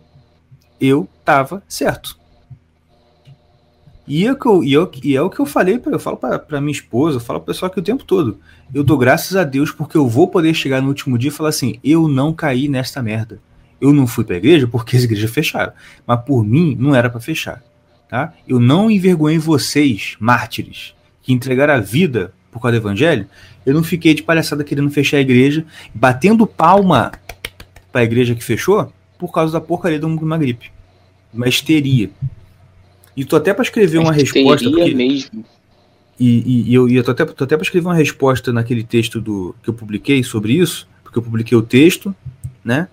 eu tava certo. E, é que eu, e, eu, e é o que eu falei, pra, eu falo pra minha esposa, eu falo pro pessoal aqui o tempo todo. Eu dou graças a Deus porque eu vou poder chegar no último dia e falar assim: eu não caí nesta merda. Eu não fui pra igreja porque as igrejas fecharam. Mas por mim, não era pra fechar. Tá? Eu não envergonhei vocês, mártires, que entregaram a vida por causa do evangelho. Eu não fiquei de palhaçada querendo fechar a igreja, batendo palma pra igreja que fechou por causa da porcaria de uma gripe. Uma histeria. E tô até pra escrever uma resposta. Porque, mesmo. e, e- e eu, e eu tô até, tô até pra escrever uma resposta naquele texto do, que eu publiquei sobre isso, porque eu publiquei o texto, né?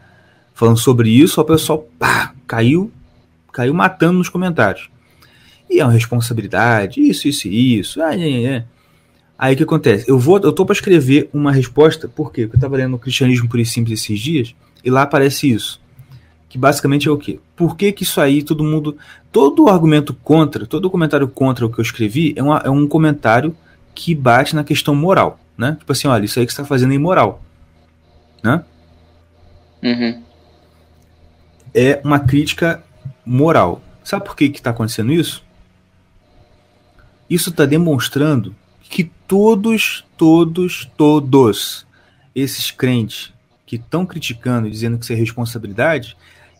Falando sobre isso, o pessoal pá, caiu, caiu matando nos comentários. E é uma responsabilidade, isso, isso e isso. Ah, é, é. Aí o que acontece? Eu vou, eu tô para escrever uma resposta, por quê? Porque eu tava lendo o Cristianismo Puro e Simples esses dias, e lá aparece isso. Que basicamente é o quê? Por que, que isso aí, todo mundo. Todo argumento contra, todo comentário contra o que eu escrevi é, uma- é um comentário que bate na questão moral, né? Tipo assim, olha, isso aí que você tá fazendo é imoral. Né? Uhum. é uma crítica moral. Sabe por que está acontecendo isso? Isso está demonstrando que todos, todos, todos esses crentes que estão criticando e dizendo que isso é responsabilidade,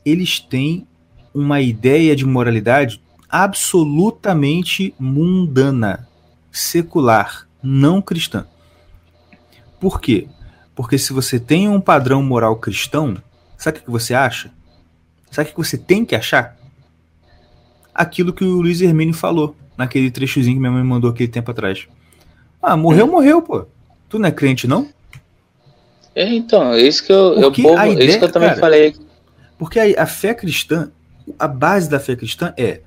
eles têm uma ideia de moralidade absolutamente mundana, secular, não cristã. Por quê? Porque se você tem um padrão moral cristão, sabe o que você acha? Sabe o que você tem que achar? Aquilo que o Luiz Hermínio falou naquele trechozinho que minha mãe mandou aquele tempo atrás. Ah, morreu, morreu, pô. Tu não é crente, não? É, então, é isso que eu, eu, povo- a é ideia, isso que eu também cara, falei. Porque a, a fé cristã, a base da fé cristã é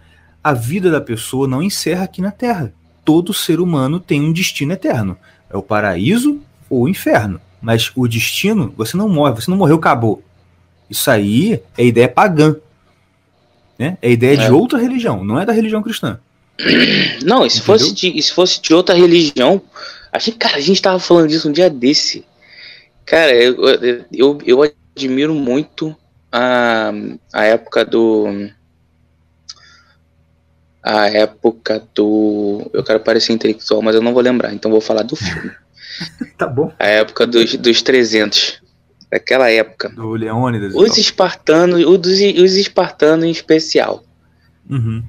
a vida da pessoa não encerra aqui na Terra. Todo ser humano tem um destino eterno. É o paraíso ou o inferno. Mas o destino, você não morre, você não morreu, acabou. Isso aí é ideia pagã. Né? É ideia É. de outra religião, não é da religião cristã. [clears throat] Não, e se Entendeu? fosse, de, se fosse de outra religião, a gente, cara, a gente tava falando disso um dia desse. Cara, eu, eu, eu admiro muito a, a época do. A época do. Eu quero parecer intelectual, mas eu não vou lembrar, então vou falar do filme. [laughs] Tá bom. A época dos, dos 300. Daquela época. Do Leônidas. Os espartanos, os, os espartanos em especial. Uhum.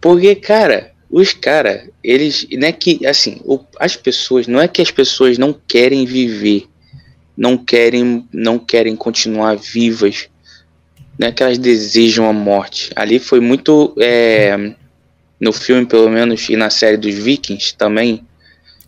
Porque, cara, os caras, eles. Não é que, assim, o- as pessoas. Não é que as pessoas não querem viver. Não querem, não querem continuar vivas. Não é que elas desejam a morte. Ali foi muito. é, no filme, pelo menos, e na série dos Vikings também,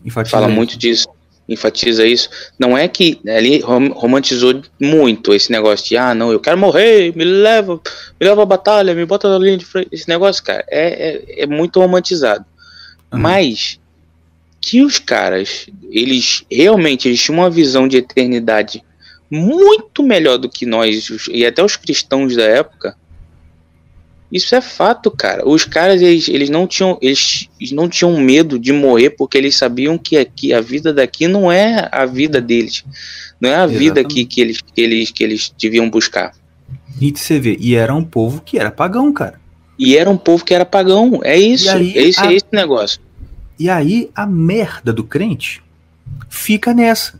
Enfatiza fala isso. muito disso, enfatiza isso. Não é que ali rom- romantizou muito esse negócio de, ah, não, eu quero morrer, me leva, me leva à batalha, me bota na linha de frente. Esse negócio, cara, é, é, é muito romantizado. Uhum. Mas que os caras, eles realmente eles tinham uma visão de eternidade muito melhor do que nós e até os cristãos da época. Isso é fato, cara. Os caras eles, eles não tinham eles, eles não tinham medo de morrer porque eles sabiam que aqui a vida daqui não é a vida deles, não é a vida Exatamente. que, que eles que eles que eles deviam buscar. E você vê, e era um povo que era pagão, cara. E era um povo que era pagão. É isso. Aí, é esse, a- é esse negócio. E aí a merda do crente fica nessa.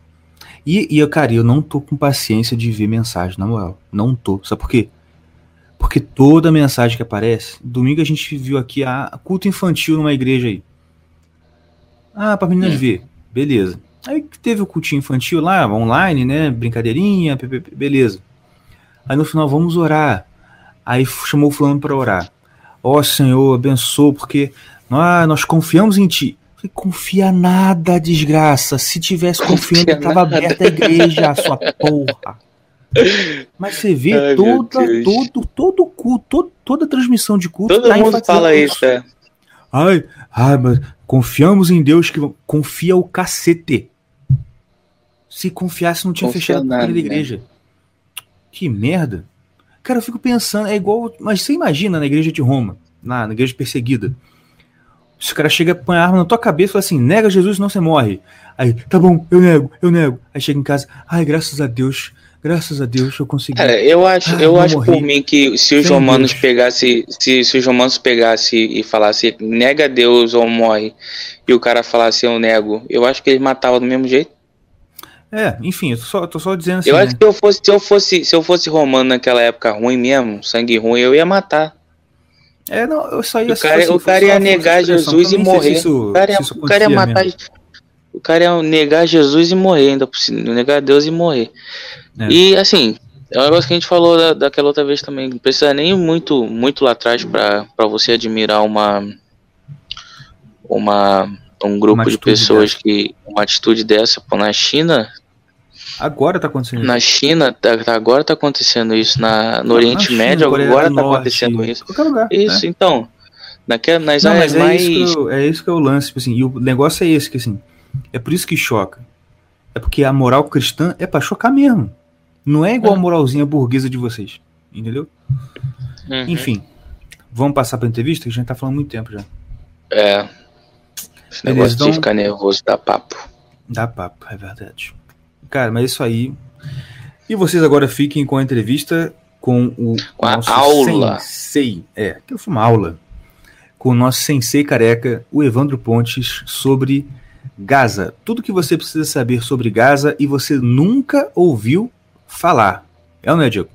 E, e eu, cara, eu não tô com paciência de ver mensagem, na moral. Não tô. Sabe por quê? Porque toda mensagem que aparece. Domingo a gente viu aqui a culto infantil numa igreja aí. Ah, pra meninas Hum. ver. Beleza. Aí teve o cultinho infantil lá, online, né? Brincadeirinha, beleza. Aí no final, vamos orar. Aí chamou o fulano pra orar. Ó Senhor, abençoa, porque ah, nós confiamos em ti. Confia nada, desgraça. Se tivesse confiando, Confia tava nada. aberta a igreja, sua [laughs] porra. Mas você vê Ai, toda, todo, todo culto, todo- toda transmissão de culto. Todo tá mundo fala isso, é. Ai, ai, mas confiamos em Deus que confia o cacete. Se confiasse, não tinha Confia fechado a né? igreja. Que merda. Cara, eu fico pensando, é igual. Mas você imagina na igreja de Roma, na, na igreja perseguida. Se o cara chega, põe a arma na tua cabeça e fala assim: nega Jesus, senão você morre. Aí, tá bom, eu nego, eu nego. Aí chega em casa, ai, graças a Deus, Graças a Deus eu consegui. Cara, eu acho, Ah, eu não acho morri. por mim que se os Sem romanos Deus. pegasse, se, se os romanos pegasse e falasse nega Deus ou morre, e o cara falasse eu nego, eu acho que eles matavam do mesmo jeito. É, enfim, eu tô só, tô só dizendo assim. eu né? acho que eu fosse, se eu fosse, se eu fosse romano naquela época ruim mesmo, sangue ruim, eu ia matar. É, não, eu só ia O cara, fosse- o cara ia negar Jesus e morrer. isso- o cara ia, o cara ia matar. mesmo. O cara ia negar Jesus e morrer, ainda por cima, negar Deus e morrer. É. E assim, é um negócio que a gente falou da, daquela outra vez também. Não precisa nem ir muito, muito lá atrás pra pra você admirar uma. Uma. Um grupo de pessoas que. Uma atitude dessa, pô, na China. Agora tá acontecendo Na China, tá- tá- agora tá acontecendo isso. Na, no Oriente Na China, Médio, agora do tá Norte, acontecendo isso. Qualquer lugar. Isso, né? então. Naquela, nas Não, áreas mas é mais. isso, que eu- é isso que é o lance, tipo assim, e o negócio é esse, que assim, é por isso que choca. É porque a moral cristã é pra chocar mesmo. Não é igual a É. moralzinha burguesa de vocês. Entendeu? Uhum. Enfim. Vamos passar pra entrevista, que a gente tá falando muito tempo já. É. Esse Beleza, negócio então- de ficar nervoso dá papo. Dá papo, é verdade. Cara, mas é isso aí. E vocês agora fiquem com a entrevista com o Com a nosso aula. sensei. É, aquilo foi uma aula. Com o nosso sensei careca, o Evandro Pontes, sobre Gaza. Tudo que você precisa saber sobre Gaza e você nunca ouviu falar. É ou não é, Diego?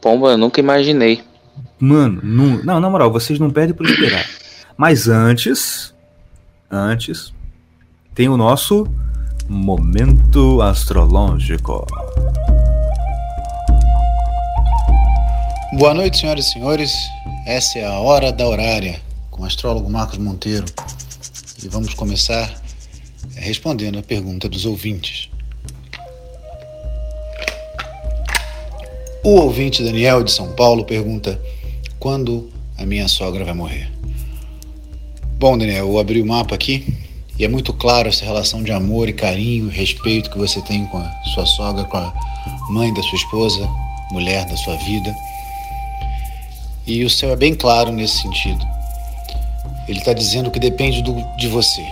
Pomba, eu nunca imaginei. Mano, nu- não, na moral, vocês não perdem por esperar. Mas antes, antes, tem o nosso momento astrológico. Boa noite, senhoras e senhores. Essa é a Hora da Horária, com o astrólogo Marcos Monteiro. E vamos começar eh, respondendo a pergunta dos ouvintes. O ouvinte Daniel de São Paulo pergunta: quando a minha sogra vai morrer? Bom, Daniel, eu abri o mapa aqui e é muito claro essa relação de amor e carinho respeito que você tem com a sua sogra, com a mãe da sua esposa, mulher da sua vida. E o céu é bem claro nesse sentido. Ele está dizendo que depende do, de você.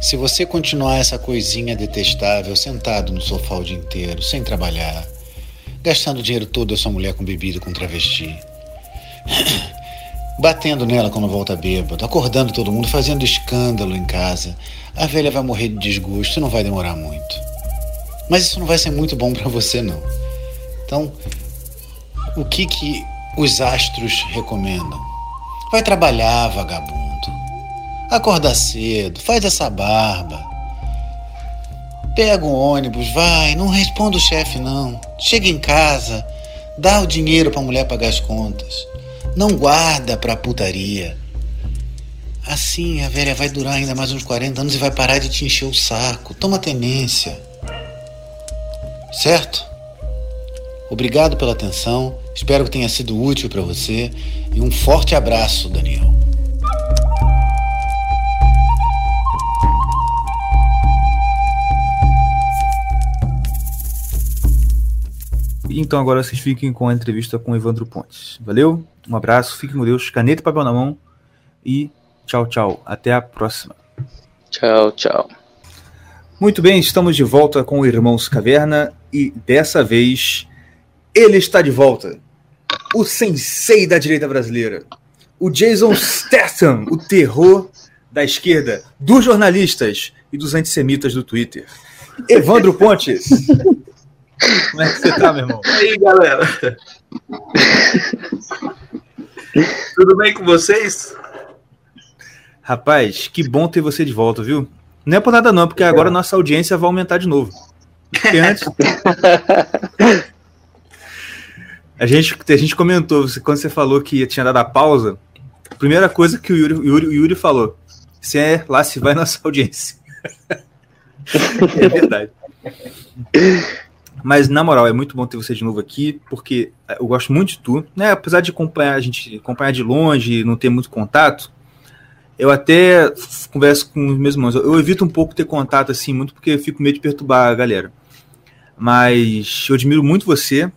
Se você continuar essa coisinha detestável, sentado no sofá o dia inteiro, sem trabalhar, gastando o dinheiro todo da sua mulher com bebida, com travesti, batendo nela quando volta bêbado, acordando todo mundo, fazendo escândalo em casa, a velha vai morrer de desgosto, não vai demorar muito. Mas isso não vai ser muito bom para você, não. Então, o que que os astros recomendam? Vai trabalhar, vagabundo. Acorda cedo, faz essa barba. Pega um ônibus, vai, não responda o chefe não. Chega em casa, dá o dinheiro pra mulher pagar as contas. Não guarda pra putaria. Assim a velha vai durar ainda mais uns 40 anos e vai parar de te encher o saco. Toma tenência. Certo? Obrigado pela atenção. Espero que tenha sido útil para você. E um forte abraço, Daniel. Então agora vocês fiquem com a entrevista com o Evandro Pontes. Valeu? Um abraço, fiquem com Deus, caneta e papel na mão e tchau, tchau. Até a próxima. Tchau, tchau. Muito bem, estamos de volta com o Irmãos Caverna e dessa vez ele está de volta. O sensei da direita brasileira. O Jason Statham, o terror da esquerda, dos jornalistas e dos antissemitas do Twitter. Evandro Pontes. [laughs] Como é que você tá, meu irmão? E aí, galera? [laughs] [laughs] Tudo bem com vocês? Rapaz, que bom ter você de volta, viu? Não é por nada não, porque agora a nossa audiência vai aumentar de novo. Porque antes... [laughs] A gente, a gente comentou, você- quando você falou que tinha dado a pausa, a primeira coisa que o Yuri, o Yuri, o Yuri falou, se é lá se vai nossa audiência. [laughs] é verdade. Mas, na moral, é muito bom ter você de novo aqui, porque eu gosto muito de tu, né? Apesar de acompanhar a gente acompanhar de longe, não ter muito contato, eu até converso com os meus irmãos. Eu, evito um pouco ter contato assim, muito porque eu fico medo de perturbar a galera. Mas eu admiro muito você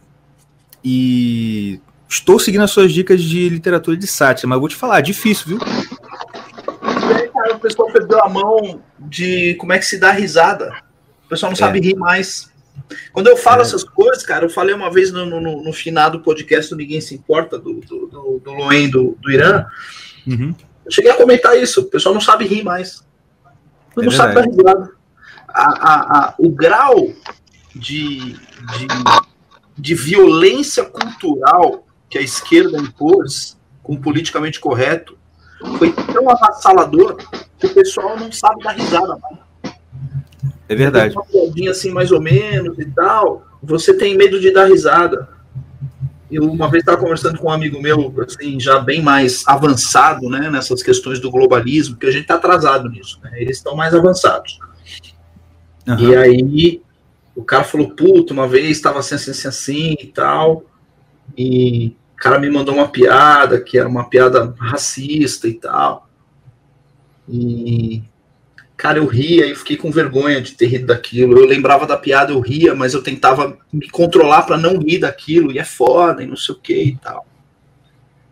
e estou seguindo as suas dicas de literatura de sátira, mas eu vou te falar, é difícil, viu? O pessoal perdeu a mão de como é que se dá risada. O pessoal não É. sabe rir mais. Quando eu falo É. essas coisas, cara, eu falei uma vez no, no, no final do podcast do Ninguém Se Importa, do, do, do, do Loen do, do Irã, Uhum. eu cheguei a comentar isso, o pessoal não sabe rir mais. É não sabe dar risada. A, a, a, o grau de, de, de violência cultural que a esquerda impôs com o politicamente correto foi tão avassalador que o pessoal não sabe dar risada mais. É verdade. Uma assim, mais ou menos e tal. Você tem medo de dar risada. Eu uma vez estava conversando com um amigo meu, assim, já bem mais avançado, né, nessas questões do globalismo, porque a gente está atrasado nisso, né? Eles estão mais avançados. Aham. E aí o cara falou, puto, uma vez estava assim, assim, assim, assim e tal. E o cara me mandou uma piada, que era uma piada racista e tal. E, cara, eu ria e fiquei com vergonha de ter rido daquilo. Eu lembrava da piada, eu ria, mas eu tentava me controlar para não rir daquilo. E é foda, e não sei o que e tal.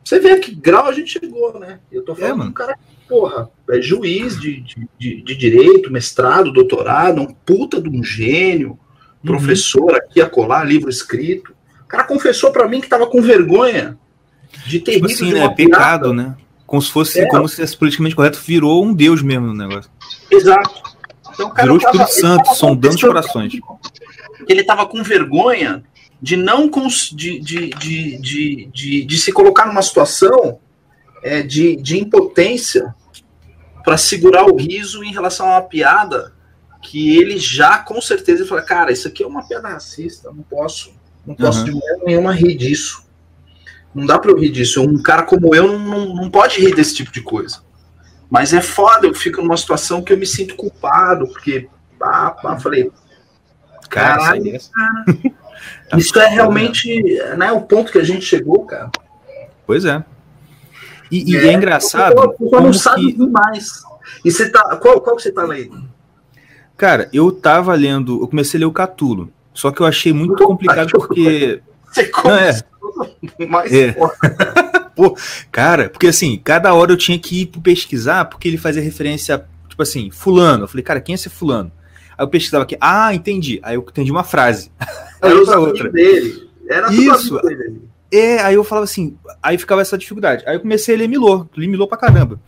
Você vê que grau a gente chegou, né? Eu tô falando É, mano. um cara porra, é juiz de, de, de, de direito, mestrado, doutorado, um puta de um gênio, Uhum. professor aqui a colar, livro escrito. O cara confessou para mim que tava com vergonha de ter Tipo rido assim, de né? uma piada. Pecado, né? Como se fosse, É. como se esse politicamente correto virou um deus mesmo no negócio. Exato. Então, cara Virou o tava- Espírito ele Santo, tava sondando os corações. Ele tava com vergonha de não de, de, de, de, de, se colocar numa situação é, de, de impotência para segurar o riso em relação a uma piada que ele já com certeza fala, cara, isso aqui é uma piada racista, não posso, não posso Uhum. de maneira nenhuma rir disso. Não dá para eu rir disso. Um cara como eu não, não, não pode rir desse tipo de coisa. Mas é foda, eu fico numa situação que eu me sinto culpado, porque pá, pá, falei, Cara, Caralho. isso aí [laughs] é- isso é realmente né, o ponto que a gente chegou, cara. Pois é. E, e é, É, engraçado. O pessoal como não sabe que- mais. E você tá. Qual, qual que você tá lendo? Cara, eu tava lendo, eu comecei a ler o Catulo. Só que eu achei muito complicado porque. [laughs] Você Não, é. [laughs] mais É. forte. [laughs] Cara, porque assim, cada hora eu tinha que ir pesquisar porque ele fazia referência, tipo assim, fulano. Eu falei, cara, quem é esse fulano? Aí eu pesquisava aqui, ah, entendi. Aí eu entendi uma frase. [laughs] Aí amigos outra. dele. Era Isso. dele. É, aí eu falava assim, aí ficava essa dificuldade. Aí eu comecei a ler Milô, li Milô pra caramba.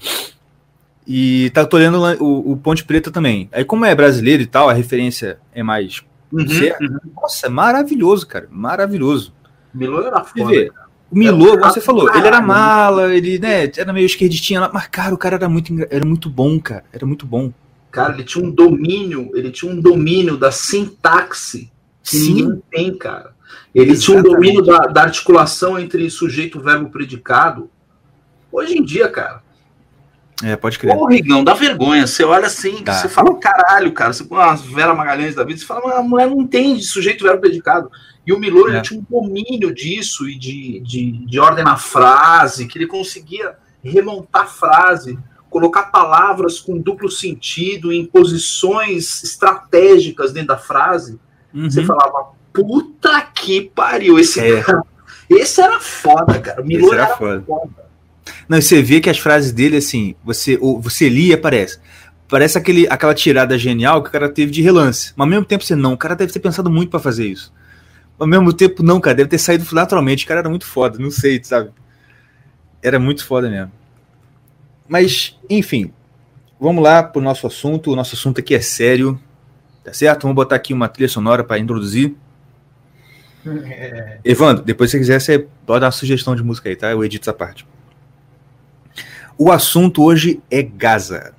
E tá, tô lendo o, o Ponte Preta também. Aí, como é brasileiro e tal, a referência é mais. Uhum, uhum. Nossa, é maravilhoso, cara. Maravilhoso. Milô era foda. vê, o Milô, como você falou, ele era mala, ele, né, era meio esquerdistinha lá, mas, cara, o cara era muito, era muito bom, cara. Era muito bom. Cara, ele tinha um domínio, ele tinha um domínio da sintaxe que Sim. ninguém tem, cara. Ele tinha um Exatamente. domínio da, da articulação entre sujeito, verbo, predicado. Hoje em dia, cara, É, pode crer. Ô, Rigão, dá vergonha. Você olha assim, Dá. você fala, caralho, cara. Você põe umas Vera Magalhães da vida, você fala, mas a mulher não entende sujeito verbo predicado. E o Milor, É. ele tinha um domínio disso e de, de, de ordem na frase, que ele conseguia remontar a frase, colocar palavras com duplo sentido em posições estratégicas dentro da frase. Uhum. Você falava, puta que pariu. Esse É. cara. Esse era foda, cara. O Milor Esse era era, foda. foda. Não, e você vê que as frases dele, assim, você, ou você lia e aparece. Parece aquele, aquela tirada genial que o cara teve de relance. Mas ao mesmo tempo você não, o cara deve ter pensado muito pra fazer isso. Ao mesmo tempo, não, cara, deve ter saído naturalmente. O cara era muito foda, não sei, sabe? Era muito foda mesmo. Mas, enfim, vamos lá pro nosso assunto. O nosso assunto aqui é sério, tá certo? Vamos botar aqui uma trilha sonora para introduzir. Evandro, depois se você quiser, você pode dar uma sugestão de música aí, tá? Eu edito essa parte. O assunto hoje é Gaza.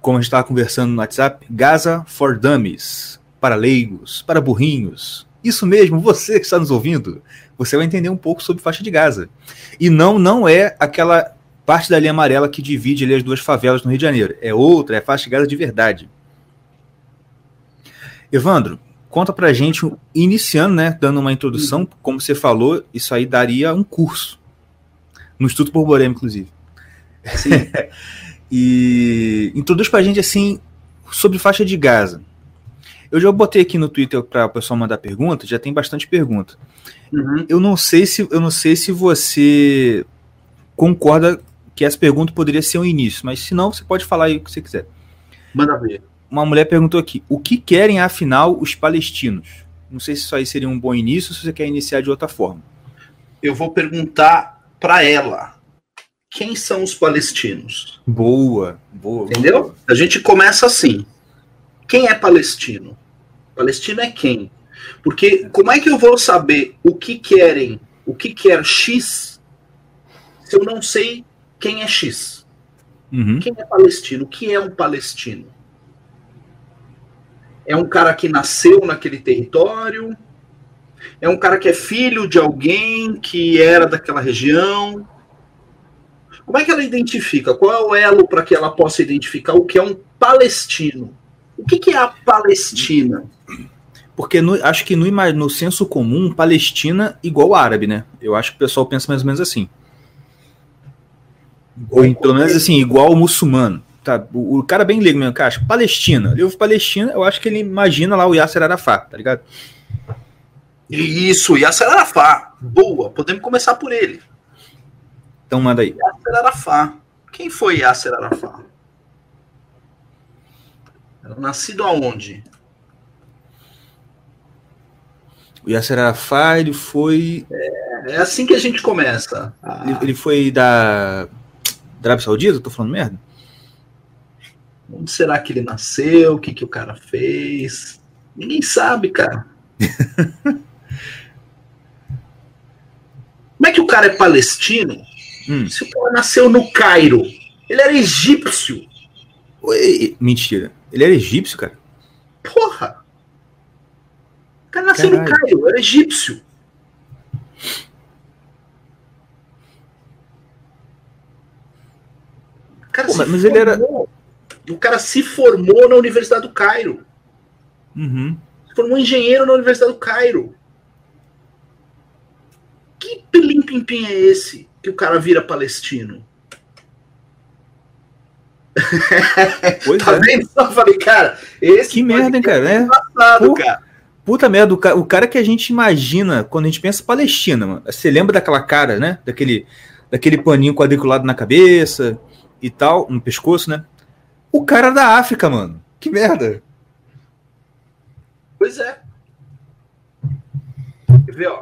Como a gente estava conversando no WhatsApp, Gaza for Dummies. Para leigos, para burrinhos. Isso mesmo, você que está nos ouvindo, você vai entender um pouco sobre faixa de Gaza. E não, não é aquela parte da linha amarela que divide ali as duas favelas no Rio de Janeiro. É outra, é a faixa de Gaza de verdade. Evandro, conta pra gente, iniciando, né, dando uma introdução, como você falou, isso aí daria um curso. No Instituto Borborema, inclusive. [laughs] e introduz pra gente, assim, sobre faixa de Gaza. Eu já botei aqui no Twitter para o pessoal mandar pergunta, já tem bastante pergunta. Uhum. Eu não sei se eu não sei se você concorda que essa pergunta poderia ser um início, mas se não, você pode falar aí o que você quiser. Manda ver. Uma mulher perguntou aqui: o que querem afinal os palestinos? Não sei se isso aí seria um bom início ou se você quer iniciar de outra forma. Eu vou perguntar para ela quem são os palestinos. Boa, boa. Entendeu? boa. A gente começa assim. Quem é palestino? Palestino é quem? Porque como é que eu vou saber o que querem, o que quer X, se eu não sei quem é X? Uhum. Quem é palestino? O que é um palestino? É um cara que nasceu naquele território? É um cara que é filho de alguém que era daquela região? Como é que ela identifica? Qual é o elo para que ela possa identificar o que é um palestino? O que, que é a Palestina? Porque no- acho que no, no senso comum, Palestina igual árabe, né? Eu acho que o pessoal pensa mais ou menos assim. Ou pelo menos assim, igual muçulmano. Tá? O, o cara bem leigo mesmo, cara, acho que Palestina. Ele ouve Palestina, eu acho que ele imagina lá o Yasser Arafat, tá ligado? Isso, Yasser Arafat. Boa, podemos começar por ele. Então manda aí. Yasser Arafat. Quem foi Yasser Arafat? Era nascido aonde? O Yasser Arafat, ele foi. É assim que a gente começa. Ah, Ele, ele foi da. Da Arábia Saudita? Tô falando merda? Onde será que ele nasceu? O que, que o cara fez? Ninguém sabe, cara. [laughs] Como é que o cara é palestino? Hum. Se o cara nasceu no Cairo, ele era egípcio. Oi, Mentira. Ele era egípcio, cara? Porra! O cara nasceu no Caralho. Cairo, era egípcio. O cara Pô, se mas- ele era- formou- O cara se formou na Universidade do Cairo. Uhum. Se formou engenheiro na Universidade do Cairo. Que pilim-pim-pim é esse que o cara vira palestino? [laughs] Pois Tá é. vendo? Só falei, cara, esse Que merda, hein, cara, né? engraçado, Pô. cara. Puta merda, o ca- o cara que a gente imagina quando a gente pensa Palestina, mano. Você lembra daquela cara, né? Daquele, daquele paninho quadriculado na cabeça e tal, no pescoço, né? O cara da África, mano. Que merda. Pois é.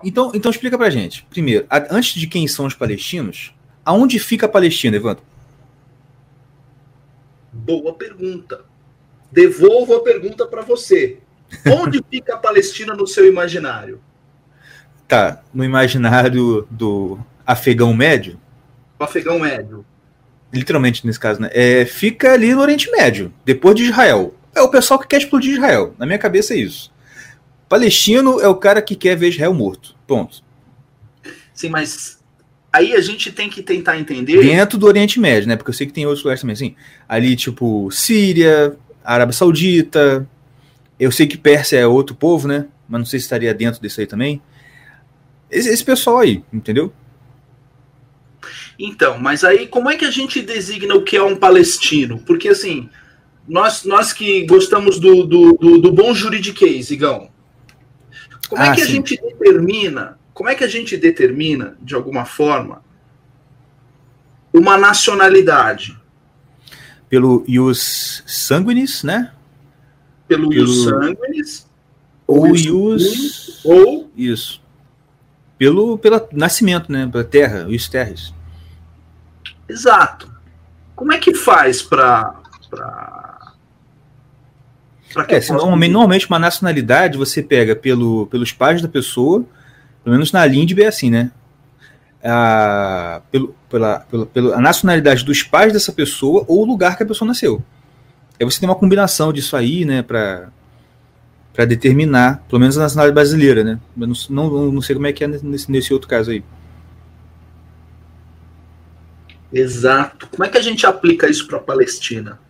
Então, então explica pra gente. Primeiro, antes de quem são os palestinos, aonde fica a Palestina, Evandro? Boa pergunta. Devolvo a pergunta para você. Onde [laughs] fica a Palestina no seu imaginário? Tá no imaginário do afegão médio, O afegão médio. literalmente nesse caso, né? É, fica ali no Oriente Médio, depois de Israel. É o pessoal que quer explodir Israel. Na minha cabeça é isso. Palestino é o cara que quer ver Israel morto. Ponto. Sim, mas aí a gente tem que tentar entender. Dentro do Oriente Médio, né? Porque eu sei que tem outros lugares também, assim. Ali, tipo, Síria, Arábia Saudita. Eu sei que Pérsia é outro povo, né? Mas não sei se estaria dentro disso aí também. Esse, esse pessoal aí, entendeu? Então, mas aí como é que a gente designa o que é um palestino? Porque assim, nós, nós que gostamos do, do, do, do bom juridiquês, Igão, como é Ah, que a sim. gente determina, como é que a gente determina, de alguma forma, uma nacionalidade? Pelo ius sanguinis, né? Pelo Pelo- ius sanguinis Ou ius ius. ou Isso. Pelo pela nascimento, né? Pela terra, ius terres. Exato. Como é que faz para para É, se normalmente, normalmente uma nacionalidade você pega pelo, pelos pais da pessoa, pelo menos na Lindbe é assim, né? A, pelo, pela, pela, pela a nacionalidade dos pais dessa pessoa ou o lugar que a pessoa nasceu. Aí você tem uma combinação disso aí, né, para para determinar, pelo menos a nacionalidade brasileira, né? Eu não, não, não sei como é que é nesse, nesse outro caso aí. Exato. Como é que a gente aplica isso para a Palestina?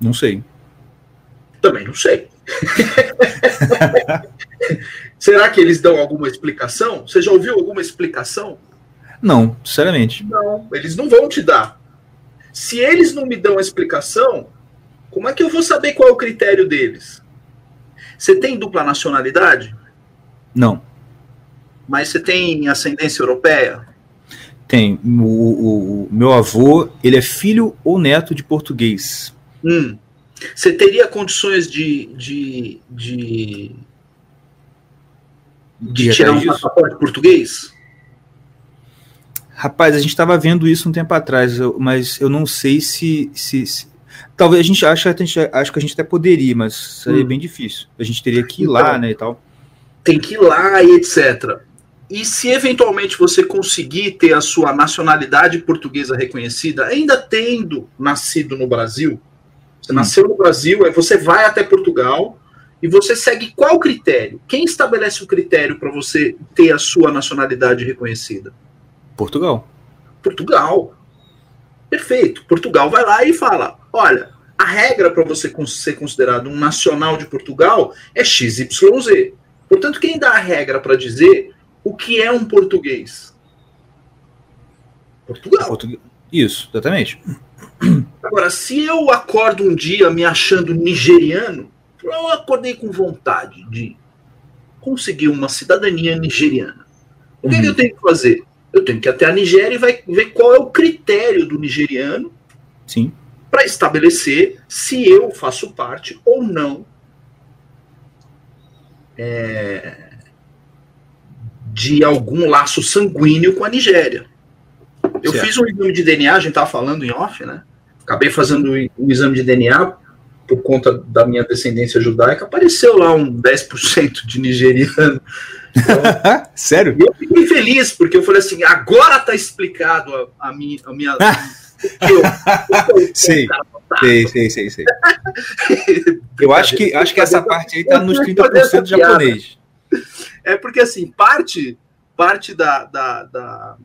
Não sei. Também não sei. [laughs] Será que eles dão alguma explicação? Você já ouviu alguma explicação? Não, sinceramente. Não, eles não vão te dar. Se eles não me dão a explicação, como é que eu vou saber qual é o critério deles? Você tem dupla nacionalidade, Não. mas você tem ascendência europeia? Tem. O, o- o meu avô, ele é filho ou neto de português. Hum. Você teria condições de, de, de de Ir tirar um passaporte português? Rapaz, a gente estava vendo isso um tempo atrás, mas eu não sei se. se, se- Talvez a gente acha, a gente acho que a gente até poderia, mas seria Hum. bem difícil. A gente teria que ir lá, Então. né, e tal. Tem que ir lá e etc. E se eventualmente você conseguir ter a sua nacionalidade portuguesa reconhecida, ainda tendo nascido no Brasil, você Hum. nasceu no Brasil, aí você vai até Portugal e você segue qual critério? Quem estabelece o critério para você ter a sua nacionalidade reconhecida? Portugal. Portugal. Perfeito. Portugal vai lá e fala: olha, a regra para você ser considerado um nacional de Portugal é XYZ. Portanto, quem dá a regra para dizer o que é um português? Portugal. Isso, exatamente. Agora, se eu acordo um dia me achando nigeriano, eu acordei com vontade de conseguir uma cidadania nigeriana. O que, Uhum. que eu tenho que fazer? Eu tenho que ir até a Nigéria e vai ver qual é o critério do nigeriano Sim. para estabelecer se eu faço parte ou não é, de algum laço sanguíneo com a Nigéria. Eu Certo. fiz um exame de DNA, a gente estava falando em off, né? Acabei fazendo um exame de DNA por conta da minha descendência judaica, apareceu lá um 10% de nigeriano. [laughs] Sério? E eu fiquei feliz, porque eu falei assim, agora tá explicado a, a minha... A minha o que eu- o que eu- [laughs] Sei. Sei, sei, sei, sei. Eu acho que, acho que essa parte aí tá nos 30% de japonês. É porque assim, parte, parte da, da, da,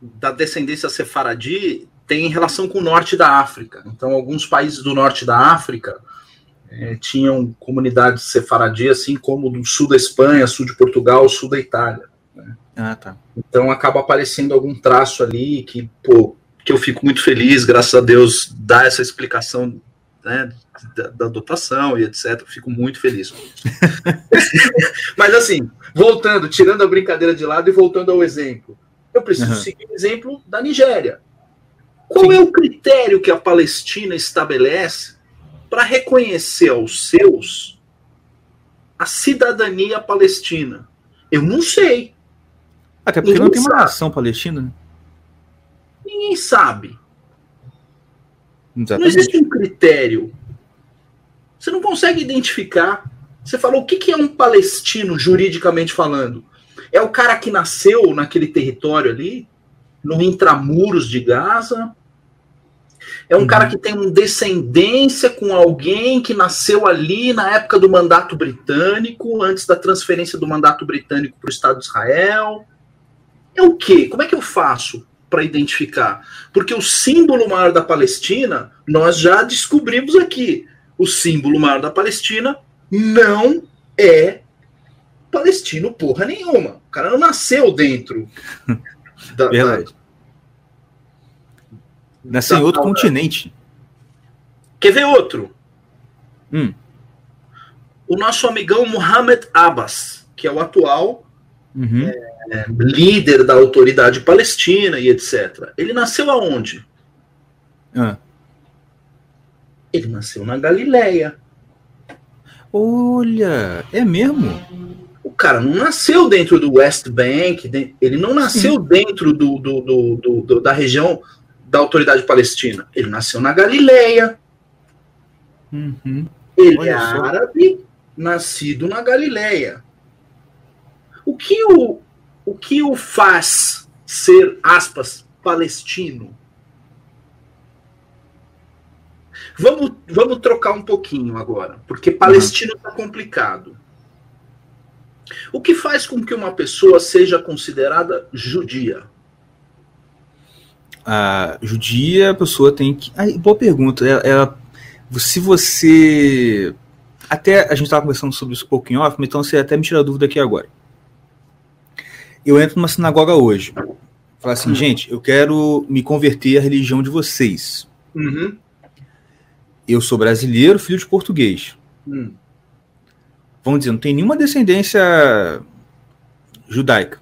da descendência sefaradi tem relação com o norte da África. Então, alguns países do norte da África é, tinham comunidades sefaradi, assim como do sul da Espanha, sul de Portugal, sul da Itália. Ah, tá. Então acaba aparecendo algum traço ali que, pô, que eu fico muito feliz, graças a Deus, dá essa explicação né, da, da dotação e etc. Fico muito feliz. [laughs] [laughs] Mas assim, voltando, tirando a brincadeira de lado e voltando ao exemplo, eu preciso Uhum. seguir o exemplo da Nigéria. Qual Sim. é o critério que a Palestina estabelece para reconhecer aos seus a cidadania palestina? Eu não sei. Até porque não Ninguém tem uma nação palestina, né? Ninguém sabe. Não Exatamente. existe um critério. Você não consegue identificar. Você fala, o que, que é um palestino, juridicamente falando? É o cara que nasceu naquele território ali, no intramuros de Gaza? É um Uhum. cara que tem uma descendência com alguém que nasceu ali na época do mandato britânico, antes da transferência do mandato britânico para o Estado de Israel? É o quê? Como é que eu faço para identificar? Porque o símbolo maior da Palestina, nós já descobrimos aqui. O símbolo maior da Palestina não é palestino porra nenhuma. O cara não nasceu dentro [laughs] da, da- Verdade. Nasceu em da- outro da- continente. Quer ver outro? Hum. O nosso amigão Mohamed Abbas, que é o atual Uhum. é, líder da autoridade palestina e etc. Ele nasceu aonde? Ah. Ele nasceu na Galileia. Olha, é mesmo? O cara não nasceu dentro do West Bank, ele não nasceu dentro do, do- do- do- da região da autoridade palestina. Ele nasceu na Galileia. Uhum. Ele Olha é só. árabe, nascido na Galileia. O que o, o que o faz ser, aspas, palestino? Vamos, vamos trocar um pouquinho agora, porque palestino está complicado. O que faz com que uma pessoa seja considerada judia? A judia, a pessoa tem que. Ai, boa pergunta. Ela, ela- se você. Até a gente estava conversando sobre isso um pouco em off, então você até me tira a dúvida aqui agora. Eu entro numa sinagoga hoje. Falo assim, gente, eu quero me converter à religião de vocês. Uhum. Eu sou brasileiro, filho de português. Hum. Vamos dizer, não tem nenhuma descendência judaica.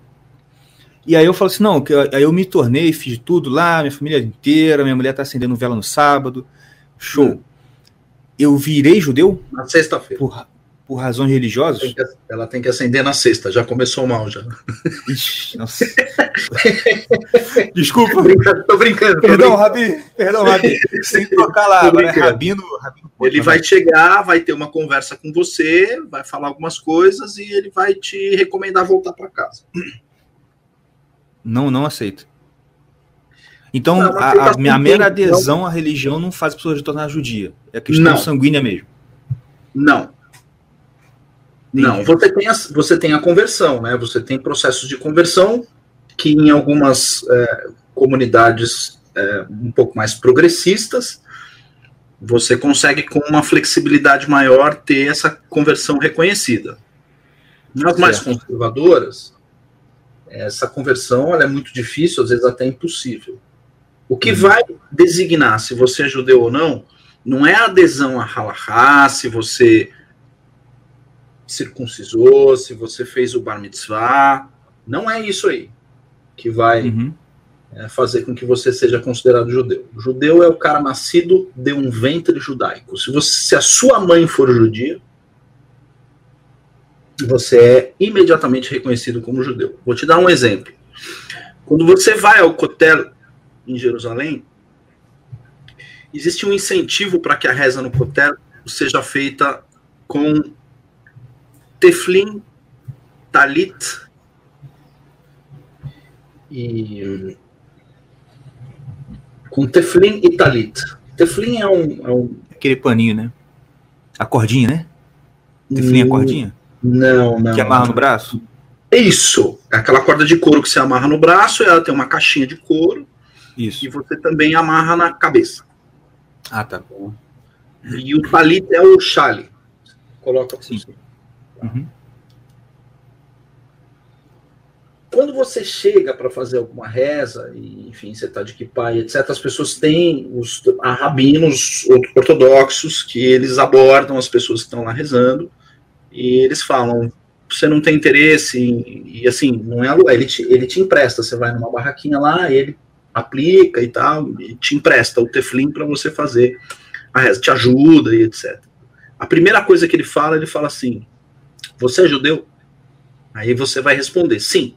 E aí eu falo assim, não, que eu- aí eu me tornei, fiz tudo lá, minha família inteira, minha mulher tá acendendo vela no sábado, show. Hum. Eu virei judeu Na sexta-feira. por, por razões religiosas? Tem que- ela tem que acender na sexta, já começou mal já. Ixi, nossa. [laughs] Desculpa. Tô brincando, tô brincando. tô Perdão, brincando. Rabi. Perdão, Rabi. Sem trocar lá. É brincando. Rabino. Rabino Ele vai chegar, vai ter uma conversa com você, vai falar algumas coisas e ele vai te recomendar voltar para casa. Não, não aceito. Então, Não, a, a minha mera adesão à religião não faz a pessoa se tornar judia. É questão Não. sanguínea mesmo. Não. Não, você tem, a, você tem a conversão, né? Você tem processos de conversão que em algumas é, comunidades é, um pouco mais progressistas você consegue com uma flexibilidade maior ter essa conversão reconhecida. Nas mais Certo. conservadoras, essa conversão ela é muito difícil, às vezes até impossível. O que Uhum. vai designar se você é judeu ou não não é a adesão a halahá, se você circuncisou, se você fez o bar mitzvah. Não é isso aí que vai Uhum. é, fazer com que você seja considerado judeu. O judeu é o cara nascido de um ventre judaico. Se, você, se a sua mãe for judia, você é imediatamente reconhecido como judeu. Vou te dar um exemplo. Quando você vai ao Kotel em Jerusalém, existe um incentivo para que a reza no Kotel seja feita com teflin, talit e com teflin e talit. Teflin é um, é um Aquele paninho, né? A cordinha, né? Teflin é a cordinha? Não, não. Que amarra no braço? Isso. É aquela corda de couro que você amarra no braço, ela tem uma caixinha de couro Isso. e você também amarra na cabeça. Ah, tá. E o talit é o chale. Coloca por Sim. Uhum. Quando você chega para fazer alguma reza, e, enfim, você está de kippah e etc., as pessoas têm os há rabinos ortodoxos que eles abordam as pessoas que estão lá rezando e eles falam: você não tem interesse, em- e assim, não é ele te, ele te empresta. Você vai numa barraquinha lá, ele aplica e tal, e te empresta o teflim para você fazer a reza, te ajuda e etc. A primeira coisa que ele fala, ele fala assim: Você é judeu? Aí você vai responder: Sim.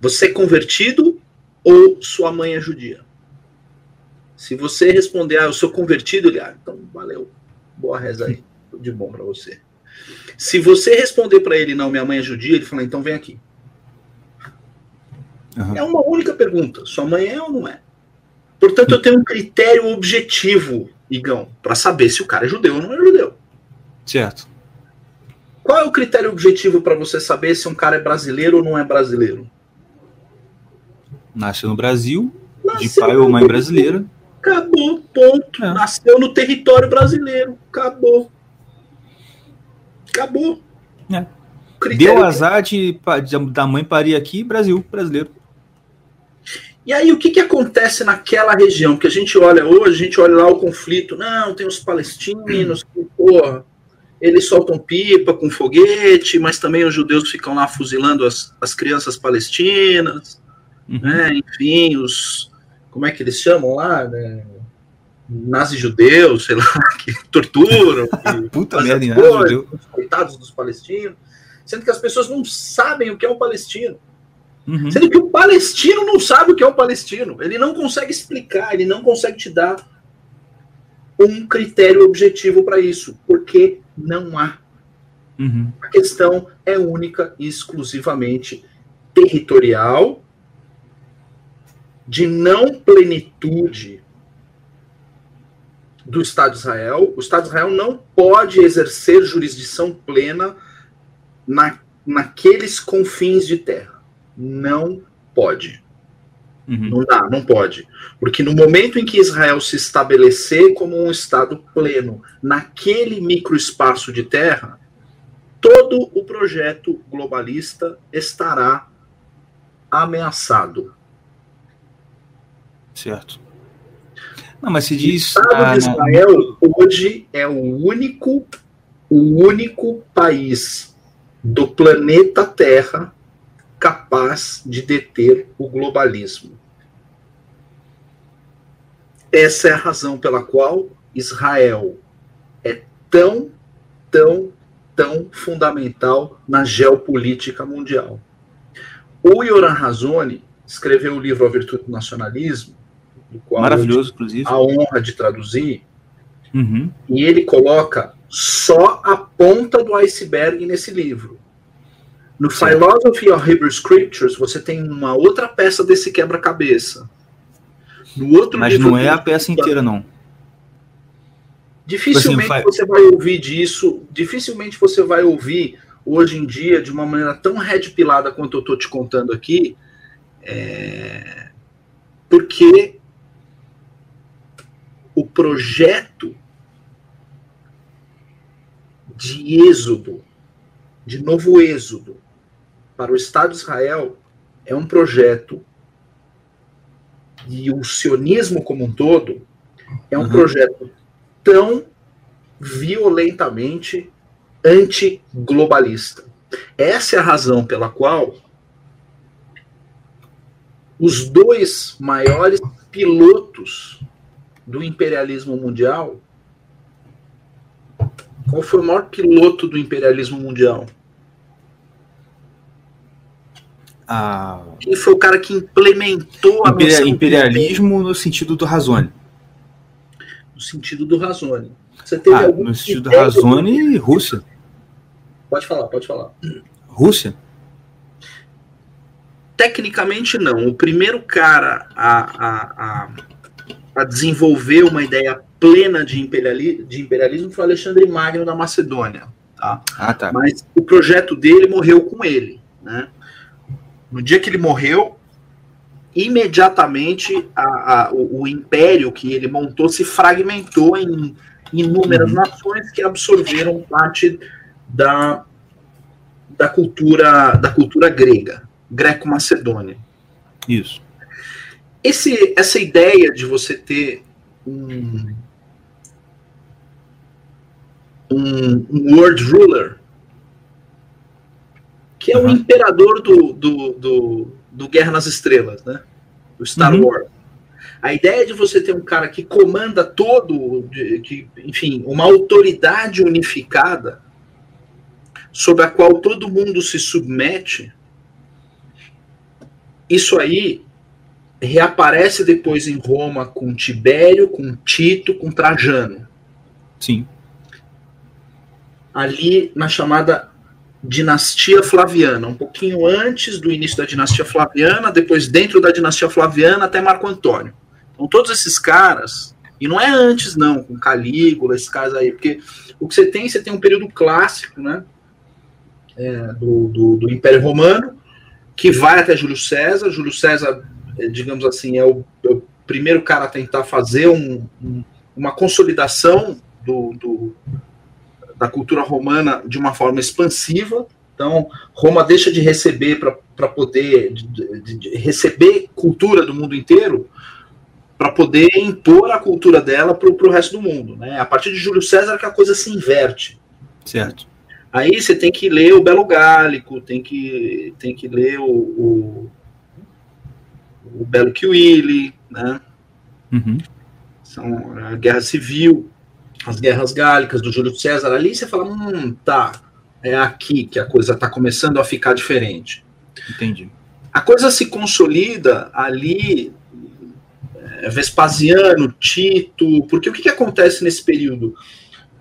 Você é convertido ou sua mãe é judia? Se você responder, ah, eu sou convertido, ele, ah, então valeu, boa reza aí, de bom para você. Se você responder para ele, não, minha mãe é judia, ele fala, então vem aqui. Aham. É uma única pergunta, sua mãe é ou não é? Portanto, eu tenho um critério objetivo, Igão, para saber se o cara é judeu ou não é judeu. Certo. Qual é o critério objetivo para você saber se um cara é brasileiro ou não é brasileiro? Nasceu no Brasil, de Nasceu pai no ou mãe brasileira. Acabou, ponto. É. Nasceu no território brasileiro. Acabou. Acabou. É. Critério- Deu azar de, de- da mãe parir aqui, Brasil, brasileiro. E aí, o que, que acontece naquela região? Que a gente olha hoje, a gente olha lá o conflito. Não, tem os palestinos que, [clears throat] porra, eles soltam pipa com foguete, mas também os judeus ficam lá fuzilando as, as crianças palestinas. Uhum. né? Enfim, os. Como é que eles chamam lá? Né? Nazi-judeus, sei lá, [laughs] que torturam. que [laughs] Puta merda, judeu. os coitados dos palestinos. Sendo que as pessoas não sabem o que é um palestino. Uhum. Sendo que o palestino não sabe o que é um palestino. Ele não consegue explicar, ele não consegue te dar um critério objetivo para isso, porque não há. Uhum. A questão é única e exclusivamente territorial, de não plenitude do Estado de Israel. O Estado de Israel não pode exercer jurisdição plena na, naqueles confins de terra. Não pode. Uhum. Não dá, não pode. Porque no momento em que Israel se estabelecer como um Estado pleno naquele microespaço de terra, todo o projeto globalista estará ameaçado. Certo. Não, mas se O diz. Estado ah, de Israel hoje é o único, o único país do planeta Terra capaz de deter o globalismo. Essa é a razão pela qual Israel é tão, tão tão fundamental na geopolítica mundial. O Yoran Razoni escreveu o livro A Virtude do Nacionalismo, o qual Maravilhoso, eu inclusive. a honra de traduzir, Uhum. e ele coloca só a ponta do iceberg nesse livro. No Certo. Philosophy of Hebrew Scriptures, você tem uma outra peça desse quebra-cabeça. No outro Mas não é a peça inteira, não. Dificilmente Tipo assim, você vai ouvir disso, dificilmente você vai ouvir hoje em dia de uma maneira tão red pilada quanto eu estou te contando aqui, é, porque o projeto de êxodo, de novo êxodo para o Estado de Israel é um projeto e o sionismo como um todo é um Uhum. projeto tão violentamente antiglobalista. Essa é a razão pela qual os dois maiores pilotos do imperialismo mundial. Qual foi o maior piloto do imperialismo mundial? Ah, Quem foi o cara que implementou a imperia- noção de imperialismo no sentido do Razone. no sentido do Razone. Você teve Ah, algum no sentido do Razone, Rússia. Pode falar, pode falar. Rússia? Tecnicamente não. O primeiro cara a, a, a, a desenvolver uma ideia plena de, imperiali de imperialismo foi Alexandre Magno da Macedônia. Tá? Ah, tá. Mas o projeto dele morreu com ele. Né? No dia que ele morreu, imediatamente a- a- o, o império que ele montou se fragmentou em inúmeras Uhum. nações que absorveram parte da, da cultura da cultura grega, greco-macedônia. Isso. Esse, essa ideia de você ter um, um, um world ruler, que é o Uhum. imperador do, do, do, do Guerra nas Estrelas, né? Do Star Uhum. Wars. A ideia de você ter um cara que comanda todo, que, enfim, uma autoridade unificada sobre a qual todo mundo se submete, isso aí reaparece depois em Roma com Tibério, com Tito, com Trajano, Sim. ali na chamada dinastia Flaviana, um pouquinho antes do início da dinastia Flaviana, depois dentro da dinastia Flaviana até Marco Antônio. Então todos esses caras, e não é antes não, com Calígula, esses caras aí, porque o que você tem, você tem um período clássico, né, é, do, do, do Império Romano, que vai até Júlio César. Júlio César, eh, digamos assim, é o, é o primeiro cara a tentar fazer um- um- uma consolidação do, do- da cultura romana de uma forma expansiva. Então, Roma deixa de receber para poder de- de- de receber cultura do mundo inteiro para poder impor a cultura dela para o resto do mundo. Né? A partir de Júlio César que a coisa se inverte. Certo. Aí você tem que ler o Belo Gálico, tem que, tem que ler o, o, o Belo Quiwili, né? Uhum. São a Guerra Civil, as Guerras Gálicas do Júlio César. Ali você fala, hum, tá, é aqui que a coisa está começando a ficar diferente. Entendi. A coisa se consolida ali, é, Vespasiano, Tito, porque o que, que acontece nesse período?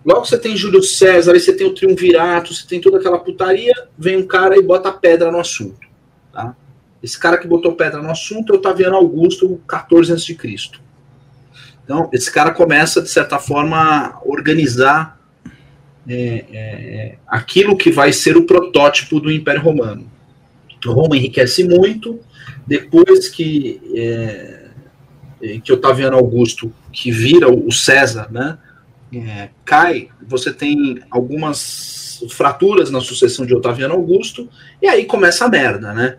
Logo você tem Júlio César, aí você tem o Triunvirato, você tem toda aquela putaria, vem um cara e bota pedra no assunto. Tá? Esse cara que botou pedra no assunto é o Otaviano Augusto, 14 a.C. Então, esse cara começa, de certa forma, a organizar é, é, aquilo que vai ser o protótipo do Império Romano. Roma enriquece muito, depois que, é, que Otaviano Augusto, que vira o César, né, é, cai, você tem algumas fraturas na sucessão de Otaviano Augusto, e aí começa a merda, né?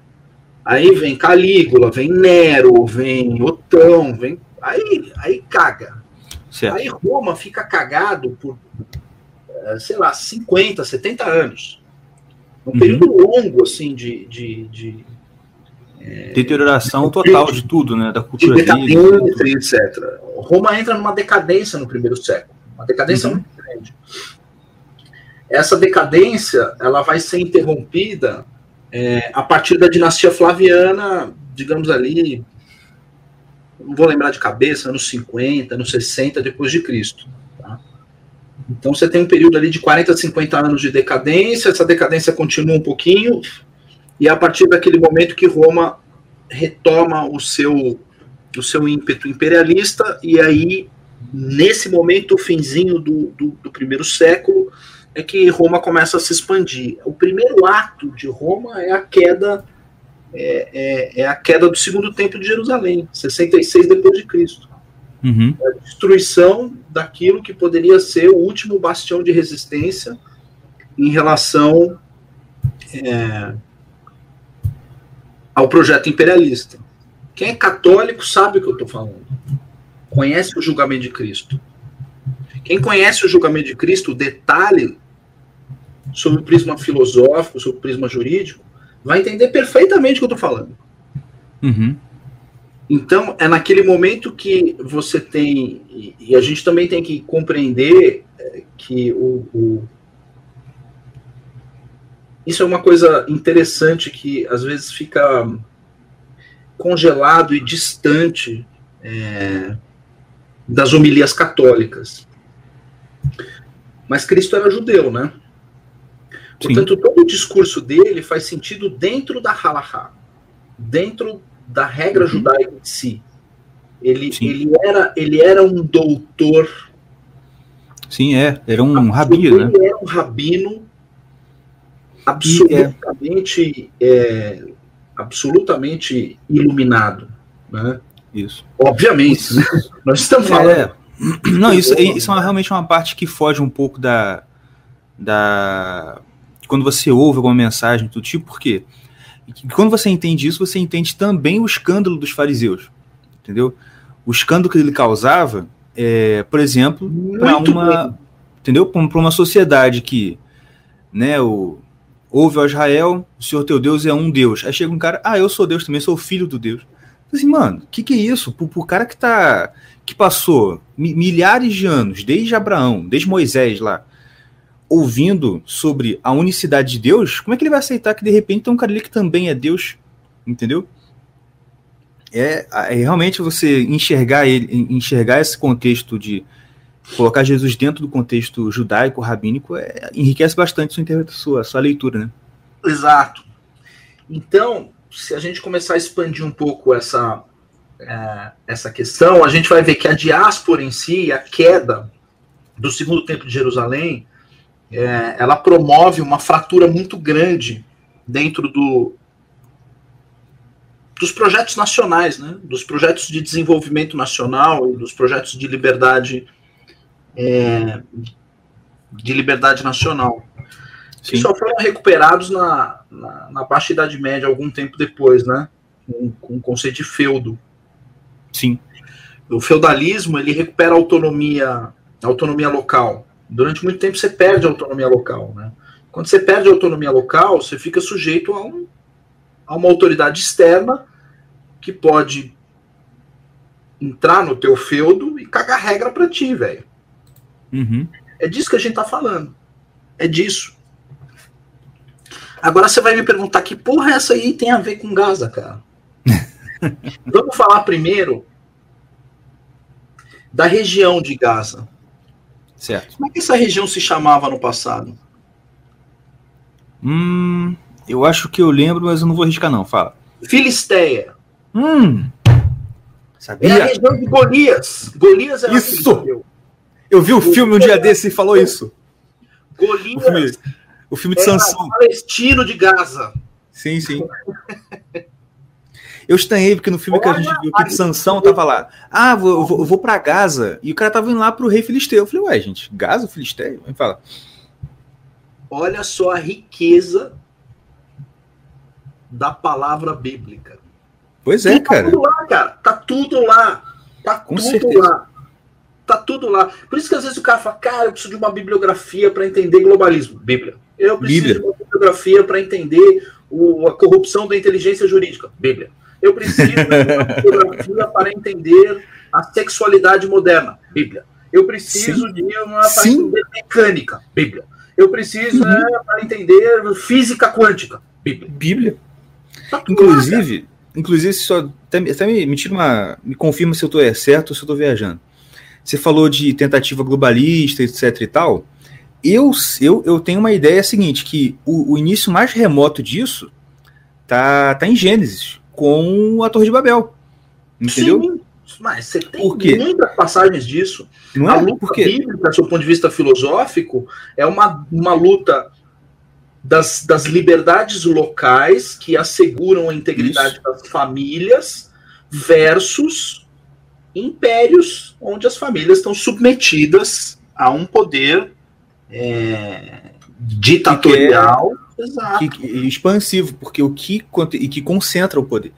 Aí vem Calígula, vem Nero, vem Otão, vem. Aí, aí caga. Certo. Aí Roma fica cagado por, eh, sei lá, 50, 70 anos. Um Uhum. período longo, assim, de, de, de, Deterioração total de tudo, né? Da de cultura dele. decadência, etc. Roma entra numa decadência no primeiro século. Uma decadência Uhum. muito grande. essa decadência ela vai ser interrompida é, a partir da dinastia Flaviana, digamos ali, não vou lembrar de cabeça, anos 50, anos 60 depois de Cristo. tá? Então você tem um período ali de 40, 50 anos de decadência, essa decadência continua um pouquinho, e é a partir daquele momento que Roma retoma o seu, o seu ímpeto imperialista, e aí, nesse momento, o finzinho do, do, do primeiro século, é que Roma começa a se expandir. O primeiro ato de Roma é a queda é, é, é a queda do segundo templo de Jerusalém, 66 depois de Cristo. Uhum. A destruição daquilo que poderia ser o último bastião de resistência em relação é, ao projeto imperialista. Quem é católico sabe o que eu estou falando. Conhece o julgamento de Cristo. Quem conhece o julgamento de Cristo, o detalhe sobre o prisma filosófico, sobre o prisma jurídico, vai entender perfeitamente o que eu estou falando. Uhum. Então, é naquele momento que você tem, e- a gente também tem que compreender é, que o, o- Isso é uma coisa interessante que às vezes fica congelado e distante é, das homilias católicas. Mas Cristo era judeu, né? Sim. Portanto, todo o discurso dele faz sentido dentro da halahá, dentro da regra Uhum. judaica em si. Ele, Sim. ele, era, ele era um doutor, Sim, é. Era um rabino, né? ele era um rabino absolutamente, é, absolutamente iluminado. Né? Isso. Obviamente, né? [laughs] nós estamos falando. É. Não, isso, isso é realmente uma parte que foge um pouco da. da quando você ouve alguma mensagem do tipo, por quê? E Quando você entende isso, você entende também o escândalo dos fariseus. Entendeu? O escândalo que ele causava, é, por exemplo, para uma. bem. Entendeu? Para uma sociedade que. Né, o, ouve ao Israel, o Senhor teu Deus é um Deus. Aí chega um cara, ah, eu sou Deus também, sou filho do Deus. Assim, mano, o que, que é isso? Pro, pro cara que tá. que passou mi- milhares de anos, desde Abraão, desde Moisés lá, ouvindo sobre a unicidade de Deus, como é que ele vai aceitar que de repente tem um cara ali que também é Deus? Entendeu? É, é realmente você enxergar ele, enxergar esse contexto de colocar Jesus dentro do contexto judaico, rabínico, é, enriquece bastante sua, sua, sua leitura, né? Exato. Então, se a gente começar a expandir um pouco essa, é, essa questão, a gente vai ver que a diáspora em si, a queda do segundo templo de Jerusalém, é, ela promove uma fratura muito grande dentro do, dos projetos nacionais, né? dos projetos de desenvolvimento nacional e dos projetos de liberdade é, de liberdade nacional que só foram recuperados na, na, na Baixa Idade Média, algum tempo depois, né? Com, com o conceito de feudo. Sim. O feudalismo, ele recupera a autonomia, a autonomia local. Durante muito tempo você perde a autonomia local, né? Quando você perde a autonomia local, você fica sujeito a, um, a uma autoridade externa que pode entrar no teu feudo e cagar regra pra ti, velho. Uhum. É disso que a gente tá falando. É disso. Agora você vai me perguntar que porra essa aí tem a ver com Gaza, cara? [laughs] Vamos falar primeiro da região de Gaza. Certo. Como é que essa região se chamava no passado? Hum, eu acho que eu lembro, mas eu não vou arriscar, não. Fala. Filisteia. Hum. É a Sabia? região de Golias. Golias era Isso! filisteu. Eu vi o filme um dia desse e falou isso. O Golias filme, o filme de Sansão. palestino de Gaza. Sim, sim. [laughs] Eu estranhei, porque no filme que a gente viu aqui de Sansão tava lá. Ah, vou, eu vou, vou pra Gaza. E o cara tava indo lá pro rei Filisteu. Eu falei, ué, gente, Gaza, Filisteu? Aí fala. Olha só a riqueza da palavra bíblica. Pois é, Tá cara. tudo lá, cara. Tá tudo lá. Tá Com tudo certeza. lá. Tá tudo lá. Por isso que às vezes o cara fala, cara, eu preciso de uma bibliografia para entender globalismo. Bíblia. Eu preciso Bíblia. de uma bibliografia para entender o- a corrupção da inteligência jurídica. Bíblia. Eu preciso de uma bibliografia para entender a sexualidade moderna. Bíblia. Eu preciso de uma para Sim. entender mecânica. Bíblia. Eu preciso Uhum. né, para entender física quântica. Bíblia. Bíblia. Tá lá. Inclusive, inclusive só até, até me, me tira uma, me confirma se eu estou certo ou se eu estou viajando. Você falou de tentativa globalista, etc e tal. Eu, eu, eu tenho uma ideia seguinte, que o, o início mais remoto disso tá, tá em Gênesis, com a Torre de Babel. Entendeu? Sim, mas você tem Por quê? muitas passagens disso. Não a é? luta Porque bíblica, do seu ponto de vista filosófico, é uma, uma luta das, das liberdades locais que asseguram a integridade das famílias versus impérios onde as famílias estão submetidas a um poder é, ditatorial. Exato. que, expansivo, porque o que e que concentra o poder.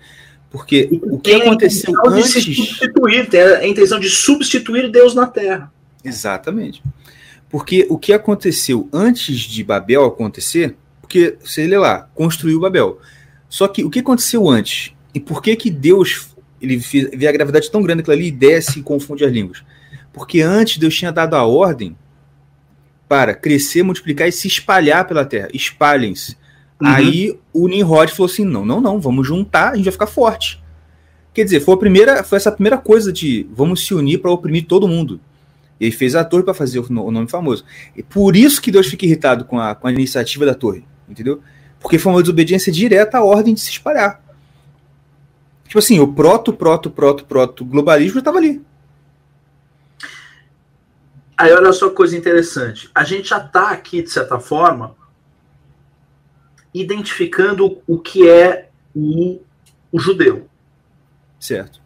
Porque o que tem a aconteceu intenção de antes. substituir, tem a intenção de substituir Deus na Terra. Exatamente. Porque o que aconteceu antes de Babel acontecer, porque você lê lá, construiu Babel. Só que o que aconteceu antes? E por que que Deus ele vê a gravidade tão grande que ali desce e confunde as línguas? Porque antes Deus tinha dado a ordem para crescer, multiplicar e se espalhar pela terra. Espalhem-se. Uhum. Aí o Nimrod falou assim: não, não, não, vamos juntar, a gente vai ficar forte. Quer dizer, foi, a primeira, foi essa primeira coisa de vamos se unir para oprimir todo mundo. E ele fez a torre para fazer o nome famoso. E por isso que Deus fica irritado com a, com a iniciativa da torre, entendeu? Porque foi uma desobediência direta à ordem de se espalhar. Tipo assim, o proto, proto, proto, proto globalismo estava ali. Aí olha só que coisa interessante. A gente já está aqui, de certa forma, identificando o que é o, o judeu. Certo.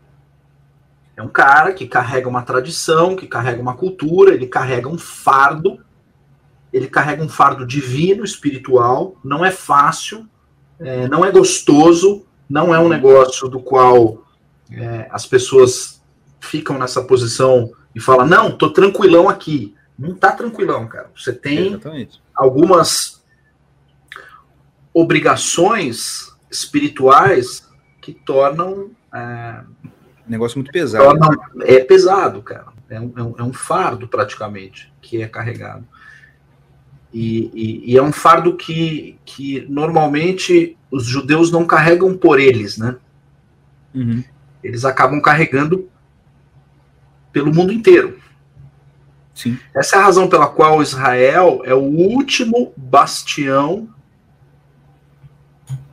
É um cara que carrega uma tradição, que carrega uma cultura, ele carrega um fardo, ele carrega um fardo divino, espiritual. Não é fácil, é, não é gostoso, não é um negócio do qual é, as pessoas ficam nessa posição e falam: não, tô tranquilão aqui. Não tá tranquilão, cara. Você tem Exatamente. algumas obrigações espirituais que tornam, é, Negócio muito pesado. tornam é pesado, cara. É um, é um- é um fardo praticamente que é carregado. E, e- e é um fardo que, que normalmente os judeus não carregam por eles, né? Uhum. Eles acabam carregando pelo mundo inteiro. Sim. Essa é a razão pela qual Israel é o último bastião,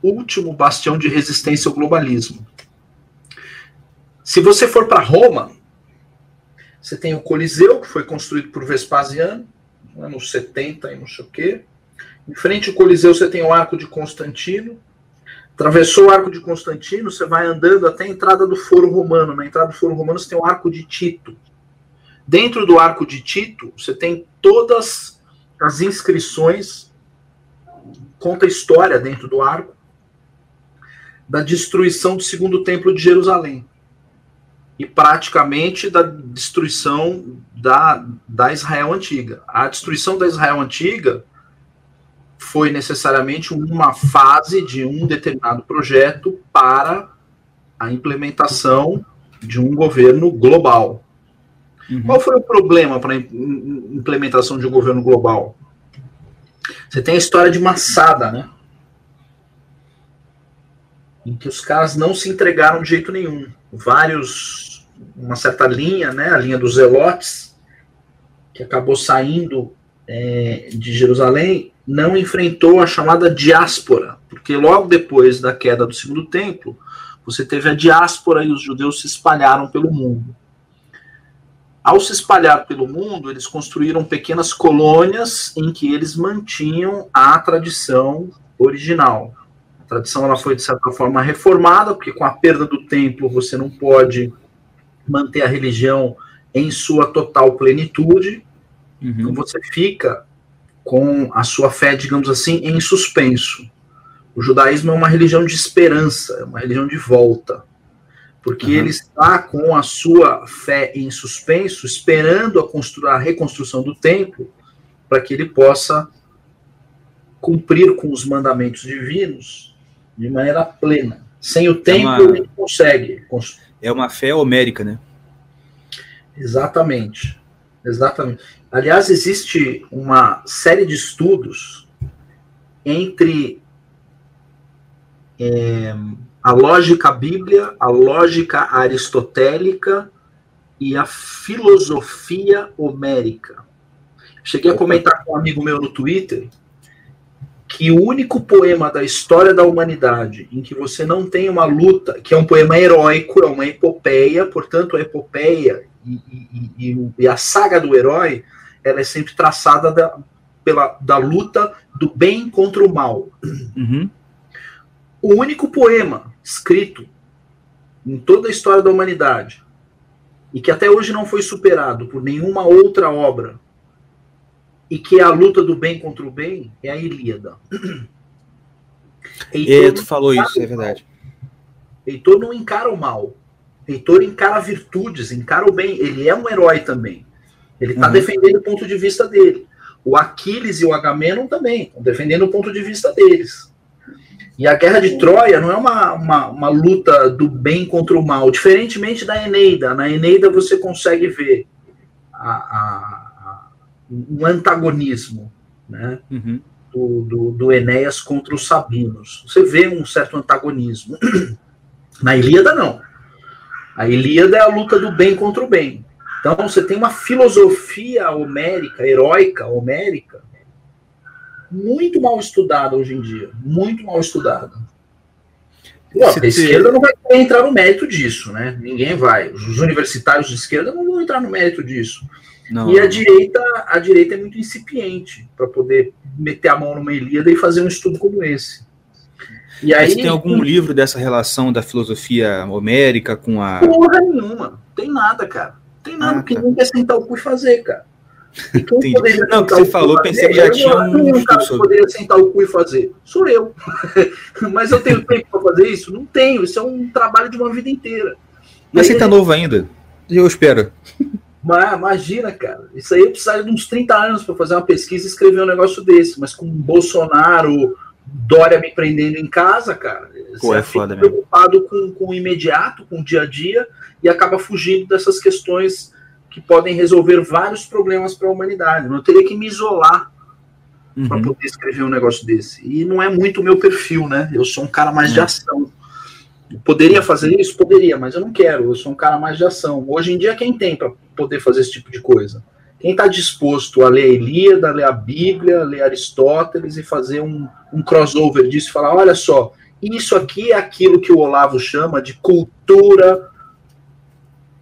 último bastião de resistência ao globalismo. Se você for para Roma, você tem o Coliseu, que foi construído por Vespasiano, né, nos 70 e não sei o quê. Em frente ao Coliseu você tem o Arco de Constantino. Atravessou o Arco de Constantino, você vai andando até a entrada do Foro Romano. Na entrada do Foro Romano você tem o Arco de Tito. Dentro do Arco de Tito, você tem todas as inscrições, conta a história dentro do arco, da destruição do segundo templo de Jerusalém. E praticamente da destruição da, da Israel antiga. A destruição da Israel antiga foi necessariamente uma fase de um determinado projeto para a implementação de um governo global. Uhum. Qual foi o problema para a implementação de um governo global? Você tem a história de Massada, né? Em que os caras não se entregaram de jeito nenhum. Vários, uma certa linha, né? A linha dos Zelotes, que acabou saindo é, de Jerusalém, não enfrentou a chamada diáspora, porque logo depois da queda do segundo templo, você teve a diáspora e os judeus se espalharam pelo mundo. Ao se espalhar pelo mundo, eles construíram pequenas colônias em que eles mantinham a tradição original. A tradição ela foi de certa forma reformada, porque com a perda do templo você não pode manter a religião em sua total plenitude. Então Uhum. você fica com a sua fé, digamos assim, em suspenso. O judaísmo é uma religião de esperança, é uma religião de volta porque Uhum. ele está com a sua fé em suspenso, esperando a, a reconstrução do templo, para que ele possa cumprir com os mandamentos divinos de maneira plena. Sem o templo, uma- ele não consegue. É uma fé homérica, né? Exatamente. Exatamente. Aliás, existe uma série de estudos entre é, a lógica bíblia, a lógica aristotélica e a filosofia homérica. Cheguei a comentar com um amigo meu no Twitter que o único poema da história da humanidade em que você não tem uma luta, que é um poema heróico, é uma epopeia, portanto, a epopeia e, e- e- e a saga do herói, ela é sempre traçada da, pela, da luta do bem contra o mal. Uhum. O único poema escrito em toda a história da humanidade e que até hoje não foi superado por nenhuma outra obra e que é a luta do bem contra o bem é a Ilíada. Heitor, tu falou isso, é verdade. Heitor não encara o mal. Heitor encara virtudes, encara o bem. Ele é um herói também. Ele está Uhum. defendendo o ponto de vista dele. O Aquiles e o Agamenon também estão defendendo o ponto de vista deles. E a Guerra de Troia não é uma, uma, uma luta do bem contra o mal, diferentemente da Eneida. Na Eneida você consegue ver a- a- a- um antagonismo, né? Uhum. do, do, do Enéas contra os Sabinos. Você vê um certo antagonismo. [clears throat] Na Ilíada, não. A Ilíada é a luta do bem contra o bem. Então você tem uma filosofia homérica, heróica, homérica, muito mal estudada hoje em dia. Muito mal estudada. Se a esquerda não vai entrar no mérito disso, né? Ninguém vai. Os universitários de esquerda não vão entrar no mérito disso. Não, E a direita, a direita é muito incipiente para poder meter a mão numa Ilíada e fazer um estudo como esse. E aí, Mas tem algum livro dessa relação da filosofia homérica com a. porra nenhuma. Tem nada, cara. Tem nada, Ah, porque tá. ninguém quer sentar o cu e fazer, cara. E quem Entendi. poderia Não, que você falou, pensei que já tinha um um cara que poderia sentar o cu e fazer. Sou eu. [laughs] Mas eu tenho tempo para fazer isso? Não tenho. Isso é um trabalho de uma vida inteira. E Mas aí, você tá novo ainda. Eu espero. Mas imagina, cara, isso aí eu precisaria de uns 30 anos para fazer uma pesquisa e escrever um negócio desse, mas com Bolsonaro, Dória me prendendo em casa, cara, Pô, é fica foda preocupado com, com o imediato, com o dia a dia, e acaba fugindo dessas questões que podem resolver vários problemas para a humanidade. Eu teria que me isolar para Uhum. poder escrever um negócio desse. E não é muito o meu perfil, né? Eu sou um cara mais de Hum. ação. Eu Poderia fazer isso? Poderia, mas eu não quero. Eu sou um cara mais de ação. Hoje em dia, quem tem para poder fazer esse tipo de coisa? Quem está disposto a ler a Ilíada, a ler a Bíblia, a ler Aristóteles e fazer um, um crossover disso e falar: olha só, isso aqui é aquilo que o Olavo chama de cultura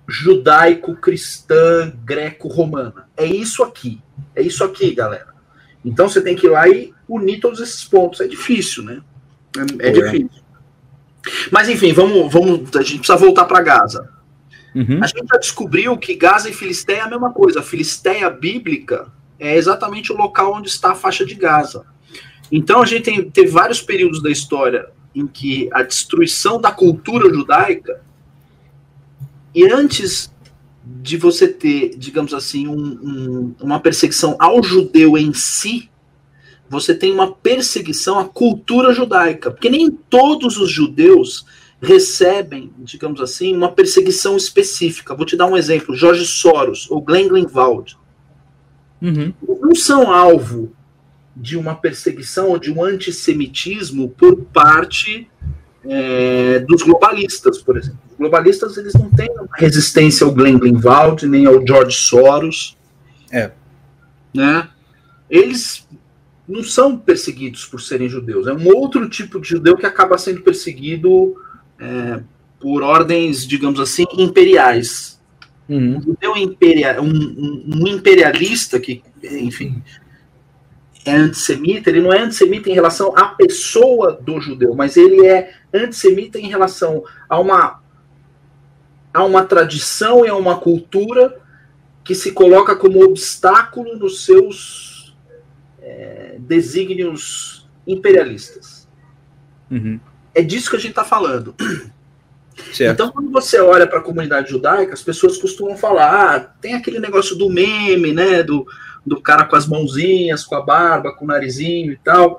judaico-cristã greco-romana. É isso aqui. É isso aqui, galera. Então você tem que ir lá e unir todos esses pontos. É difícil, né? É, é é. difícil. Mas enfim, vamos, vamos. A gente precisa voltar para Gaza. Uhum. A gente já descobriu que Gaza e Filisteia é a mesma coisa. A Filisteia bíblica é exatamente o local onde está a faixa de Gaza. Então a gente tem, teve vários períodos da história em que a destruição da cultura judaica e antes de você ter, digamos assim, um- um- uma perseguição ao judeu em si, você tem uma perseguição à cultura judaica, porque nem todos os judeus recebem, digamos assim, uma perseguição específica. Vou te dar um exemplo: Jorge Soros ou Glenn Greenwald Uhum. não são alvo de uma perseguição ou de um antissemitismo por parte é, dos globalistas, por exemplo. Os globalistas eles não têm resistência ao Glenn Greenwald nem ao George Soros. É. Né? Eles não são perseguidos por serem judeus. É um outro tipo de judeu que acaba sendo perseguido é, por ordens, digamos assim, imperiais Uhum. um judeu imperia, um, um- um imperialista que, enfim, é antissemita, ele não é antissemita em relação à pessoa do judeu, mas ele é antissemita em relação a uma, a uma tradição e a uma cultura que se coloca como obstáculo nos seus é, desígnios imperialistas. Uhum. É disso que a gente está falando. Certo. Então, quando você olha para a comunidade judaica, as pessoas costumam falar: ah, tem aquele negócio do meme, né? Do, do cara com as mãozinhas, com a barba, com o narizinho e tal.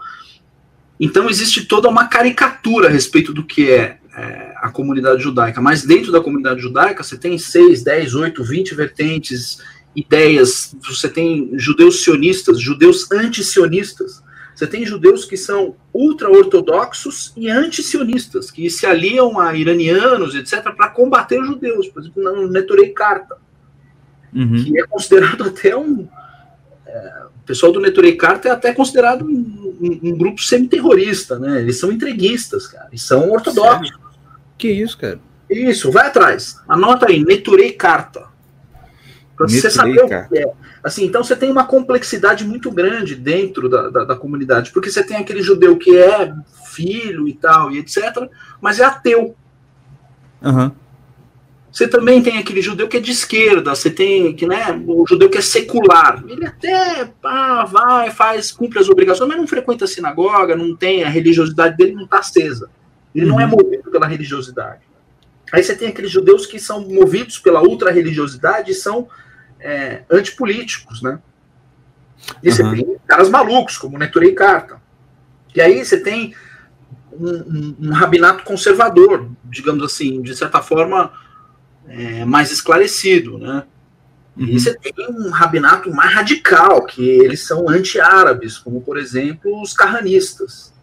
Então, existe toda uma caricatura a respeito do que é, é, a comunidade judaica. Mas dentro da comunidade judaica, você tem 6, 10, 8, 20 vertentes ideias, você tem judeus sionistas, judeus anti-sionistas, você tem judeus que são ultra-ortodoxos e anti-sionistas, que se aliam a iranianos, etc., para combater os judeus. Por exemplo, no Neturei Karta, Uhum. que é considerado até um. é, o pessoal do Neturei Karta é até considerado um, um- um grupo semi-terrorista, né? Eles são entreguistas, cara, e são ortodoxos. Que isso, cara? Isso, vai atrás. Anota aí, Neturei Carta. Pra você saber o que é. Assim, então você tem uma complexidade muito grande dentro da, da, da comunidade, porque você tem aquele judeu que é filho e tal, e etc., mas é ateu. Aham. Você também tem aquele judeu que é de esquerda, você tem que, né, o judeu que é secular. Ele até pá, vai, faz, cumpre as obrigações, mas não frequenta a sinagoga, não tem, a religiosidade dele não está acesa. Ele não é Uhum. movido pela religiosidade. Aí você tem aqueles judeus que são movidos pela ultra-religiosidade e são é, antipolíticos, né? E você Aham. tem caras malucos, como Neturei Carta. E aí você tem um, um- um rabinato conservador, digamos assim, de certa forma é, mais esclarecido, né? Uhum. E você tem um rabinato mais radical, que eles são anti-árabes, como, por exemplo, os carranistas.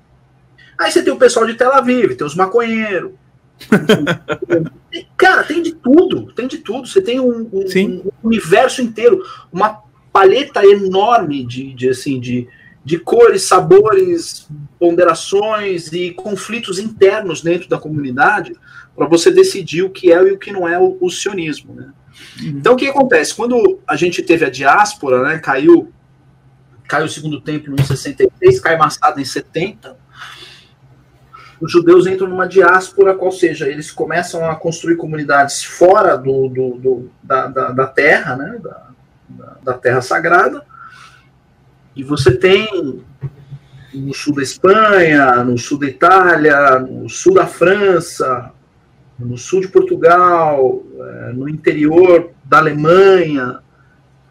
Aí você tem o pessoal de Tel Aviv, tem os maconheiros. [laughs] Cara, tem de tudo, tem de tudo. Você tem um, um- um universo inteiro, uma paleta enorme de, de, assim, de, de cores, sabores, ponderações e conflitos internos dentro da comunidade para você decidir o que é e o que não é o, o sionismo. Né? Então, o que acontece? Quando a gente teve a diáspora, né, caiu, caiu o segundo templo em 66, cai Massada em 70, os judeus entram numa diáspora, qual seja, eles começam a construir comunidades fora do, do, do- da, da, da terra, né, da, da, terra sagrada, e você tem no sul da Espanha, no sul da Itália, no sul da França, no sul de Portugal, eh, no interior da Alemanha,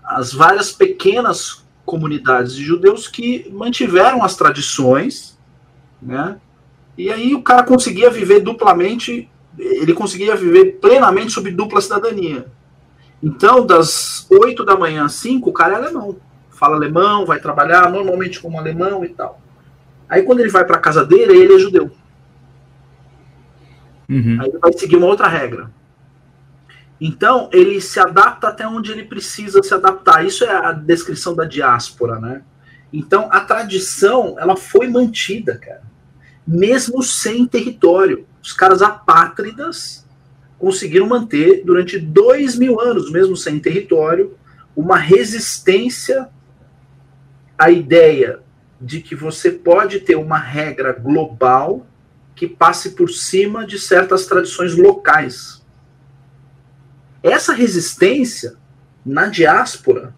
as várias pequenas comunidades de judeus que mantiveram as tradições, né? E aí o cara conseguia viver duplamente, ele conseguia viver plenamente sob dupla cidadania. Então, das 8 da manhã às 5, o cara é alemão. Fala alemão, vai trabalhar normalmente como alemão e tal. Aí quando ele vai para casa dele, ele é judeu. Uhum. Aí ele vai seguir uma outra regra. Então, ele se adapta até onde ele precisa se adaptar. Isso é a descrição da diáspora, né? Então, a tradição, ela foi mantida, cara. Mesmo sem território. Os caras apátridas conseguiram manter, durante dois mil anos, mesmo sem território, uma resistência à ideia de que você pode ter uma regra global que passe por cima de certas tradições locais. Essa resistência na diáspora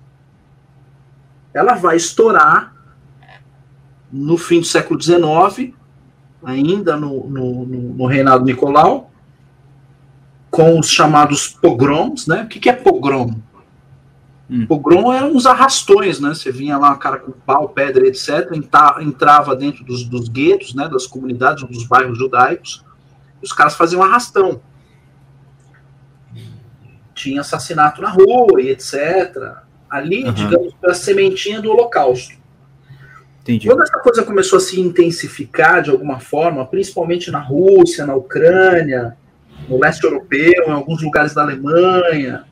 ela vai estourar no fim do século XIX, ainda no, no, no, reinado Nicolau, com os chamados pogroms, né? O que, que é pogrom? Hum. Pogrom eram uns arrastões, né? Você vinha lá, cara com pau, pedra, etc., entra- entrava dentro dos, dos guetos, né? Das comunidades, dos bairros judaicos, os caras faziam arrastão. Tinha assassinato na rua e etc. Ali, Aham. digamos, a sementinha do holocausto. Entendi. Quando essa coisa começou a se intensificar de alguma forma, principalmente na Rússia, na Ucrânia, no leste europeu, em alguns lugares da Alemanha,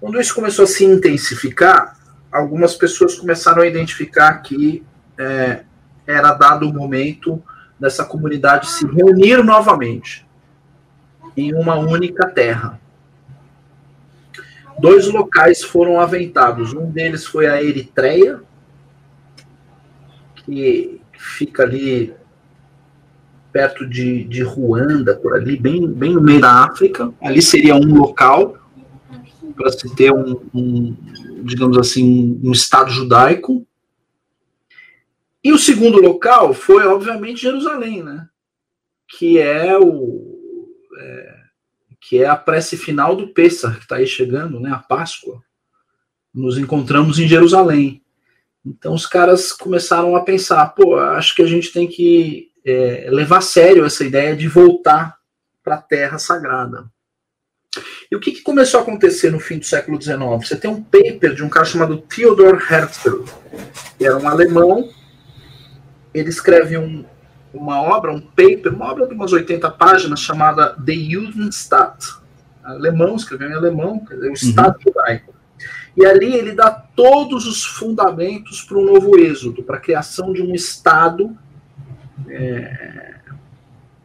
quando isso começou a se intensificar, algumas pessoas começaram a identificar que é, era dado o momento dessa comunidade se reunir novamente em uma única terra. Dois locais foram aventados. Um deles foi a Eritreia, que fica ali perto de, de Ruanda, por ali, bem, bem no meio da África. Ali seria um local para se ter um, um, digamos assim, um Estado judaico. E o segundo local foi, obviamente, Jerusalém, né? Que é o é, que é a prece final do Pessah, que está aí chegando, né? A Páscoa. Nos encontramos em Jerusalém. Então os caras começaram a pensar, pô, acho que a gente tem que é, levar a sério essa ideia de voltar para a Terra Sagrada. E o que, que começou a acontecer no fim do século XIX? Você tem um paper de um cara chamado Theodor Herzl, que era um alemão. Ele escreve um, uma obra, um paper, uma obra de umas 80 páginas, chamada The Judenstaat. Alemão, escreveu em alemão, o Estado judaico. E ali ele dá todos os fundamentos para um novo êxodo, para a criação de um Estado, é,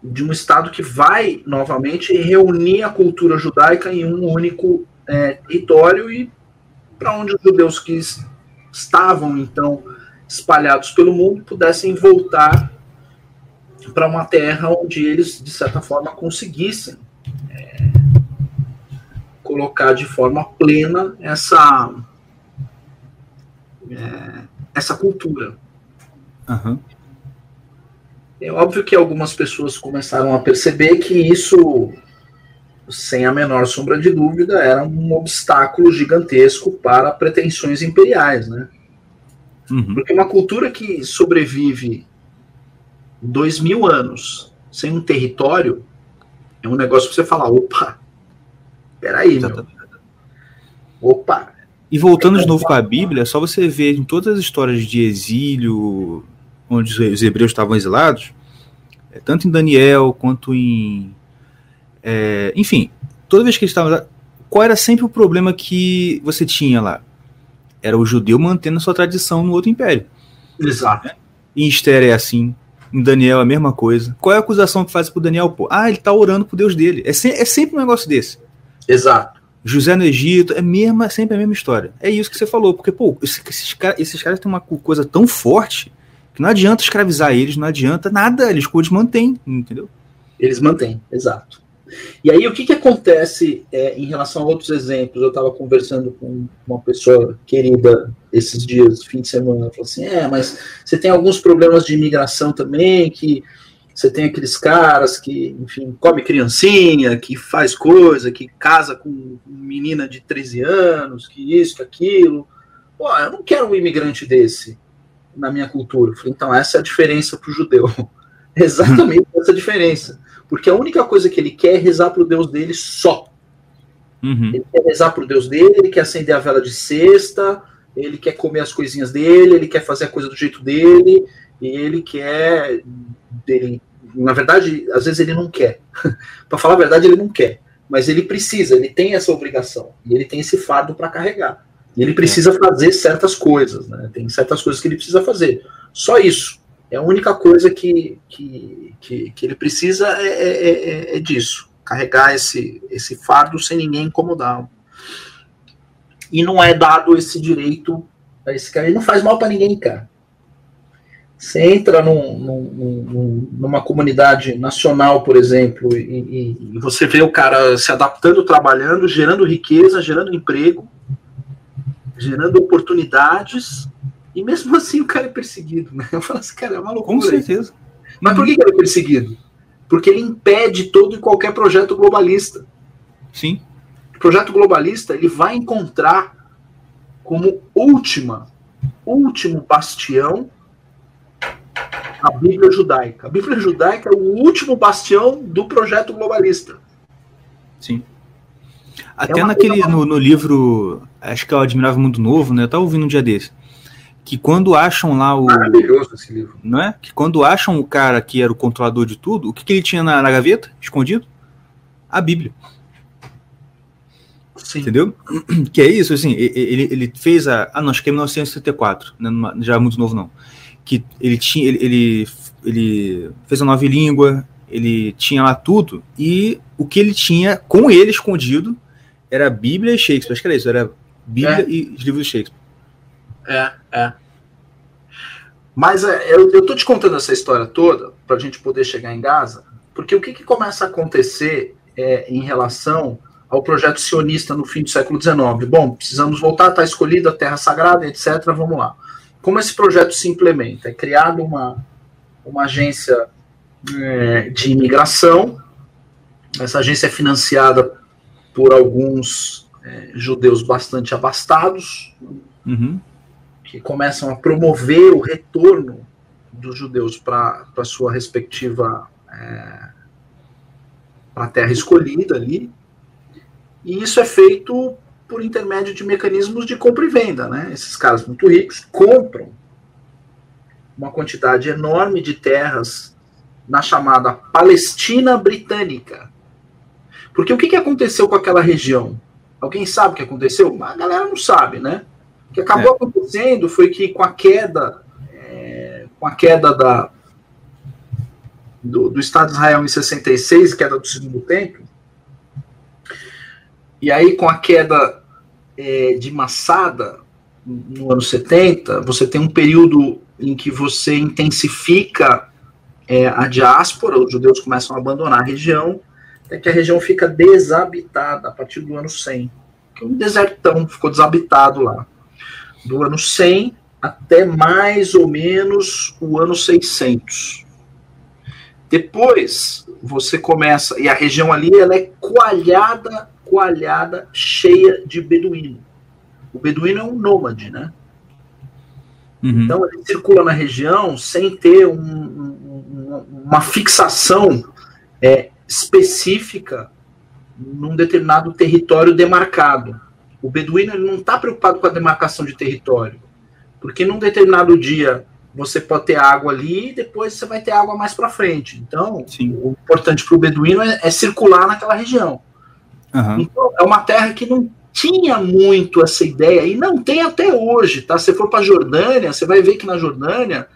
de um Estado que vai novamente reunir a cultura judaica em um único é, território e para onde os judeus que es- estavam então espalhados pelo mundo pudessem voltar para uma terra onde eles de certa forma conseguissem é, colocar de forma plena essa é, essa cultura. Aham. É óbvio que algumas pessoas começaram a perceber que isso, sem a menor sombra de dúvida, era um obstáculo gigantesco para pretensões imperiais, né? Uhum. Porque uma cultura que sobrevive dois mil anos sem um território é um negócio pra você falar, opa, peraí, meu, opa, E voltando de novo para a Bíblia, só você ver em todas as histórias de exílio, onde os- hebreus estavam exilados, é, tanto em Daniel quanto em. é, enfim, toda vez que eles estavam lá, qual era sempre o problema que você tinha lá? Era o judeu mantendo a sua tradição no outro império. exato, Em Esther é assim. Em Daniel é a mesma coisa. Qual é a acusação que faz pro Daniel? Pô, ah, ele tá orando pro Deus dele. É, se- é sempre um negócio desse. Exato. José no Egito, é mesma, sempre a mesma história. É isso que você falou, porque, pô, esse- esses, caras, esses caras têm uma co- coisa tão forte que não adianta escravizar eles, não adianta nada, eles, eles mantêm, entendeu? Eles mantêm, exato. E aí, o que, que acontece é, em relação a outros exemplos? Eu estava conversando com uma pessoa querida esses dias, fim de semana, ela falou assim: é, mas você tem alguns problemas de imigração também, que você tem aqueles caras que, enfim, come criancinha, que faz coisa, que casa com menina de 13 anos, que isso, que aquilo. Pô, eu não quero um imigrante desse na minha cultura. Eu falei, então, essa é a diferença para o judeu. [laughs] Exatamente essa diferença. Porque a única coisa que ele quer é rezar para o Deus dele só. Uhum. Ele quer rezar para o Deus dele, ele quer acender a vela de sexta, ele quer comer as coisinhas dele, ele quer fazer a coisa do jeito dele, e ele quer. Na verdade, às vezes ele não quer. [laughs] para falar a verdade, ele não quer. Mas ele precisa, ele tem essa obrigação. E ele tem esse fardo para carregar. E ele precisa fazer certas coisas, né? Tem certas coisas que ele precisa fazer. Só isso. É a única coisa que, que, que, que ele precisa é, é, é, é disso. Carregar esse, esse fardo sem ninguém incomodá-lo. E não é dado esse direito a esse cara. Ele não faz mal para ninguém, cara. Você entra num, num, num, numa comunidade nacional, por exemplo, e, e, você vê o cara se adaptando, trabalhando, gerando riqueza, gerando emprego, gerando oportunidades, e mesmo assim o cara é perseguido. Né? Eu falo assim, cara, é uma loucura. Com certeza. Mas por que ele é perseguido? Porque ele impede todo e qualquer projeto globalista. Sim. O projeto globalista ele vai encontrar como última, último bastião a Bíblia judaica. A Bíblia judaica é o último bastião do projeto globalista. Sim. Até É naquele, coisa- no, no livro, acho que é o Admirável Mundo Novo, né? Eu tava ouvindo um dia desse. Que quando acham lá o. Maravilhoso esse livro. Não é? Que quando acham o cara que era o controlador de tudo, o que, que ele tinha na, na gaveta, escondido? A Bíblia. Sim. Entendeu? [clears throat] Que é isso, assim, ele, ele fez a. Ah, não, acho que é 1974, né, numa- já é muito novo, não. Que ele tinha. Ele, ele, ele fez a nova língua, ele tinha lá tudo, e o que ele tinha com ele escondido era a Bíblia e Shakespeare. Acho que era isso, era Bíblia É. e os livros de Shakespeare. É, é. Mas é, eu, eu tô te contando essa história toda para a gente poder chegar em Gaza, porque o que, que começa a acontecer é, em relação ao projeto sionista no fim do século XIX? Bom, precisamos voltar, está escolhida a Terra Sagrada, etc. Vamos lá. Como esse projeto se implementa? É criada uma, uma agência é, de imigração. Essa agência é financiada por alguns é, judeus bastante abastados, Uhum. que começam a promover o retorno dos judeus para a sua respectiva é, para a terra escolhida ali. E isso é feito por intermédio de mecanismos de compra e venda, né? Esses caras muito ricos compram uma quantidade enorme de terras na chamada Palestina Britânica. Porque o que, que aconteceu com aquela região? Alguém sabe o que aconteceu? A galera não sabe, né? O que acabou É. acontecendo foi que com a queda, é, com a queda da, do, do Estado de Israel em 66, queda do segundo templo, e aí com a queda é, de Massada, no ano 70, você tem um período em que você intensifica é, a diáspora, os judeus começam a abandonar a região, até que a região fica desabitada a partir do ano 100. Que é um desertão, ficou desabitado lá. Do ano 100 até mais ou menos o ano 600. Depois, você começa, e a região ali ela é coalhada, coalhada, cheia de beduíno. O beduíno é um nômade, né? Uhum. Então ele circula na região sem ter um- um- uma fixação é, específica num determinado território demarcado. O beduíno ele não está preocupado com a demarcação de território, porque num determinado dia você pode ter água ali e depois você vai ter água mais para frente. Então, Sim. o importante para o beduíno é, é circular naquela região. Aham. Então, é uma terra que não tinha muito essa ideia, e não tem até hoje, tá? Se for para a Jordânia, você vai ver que na Jordânia,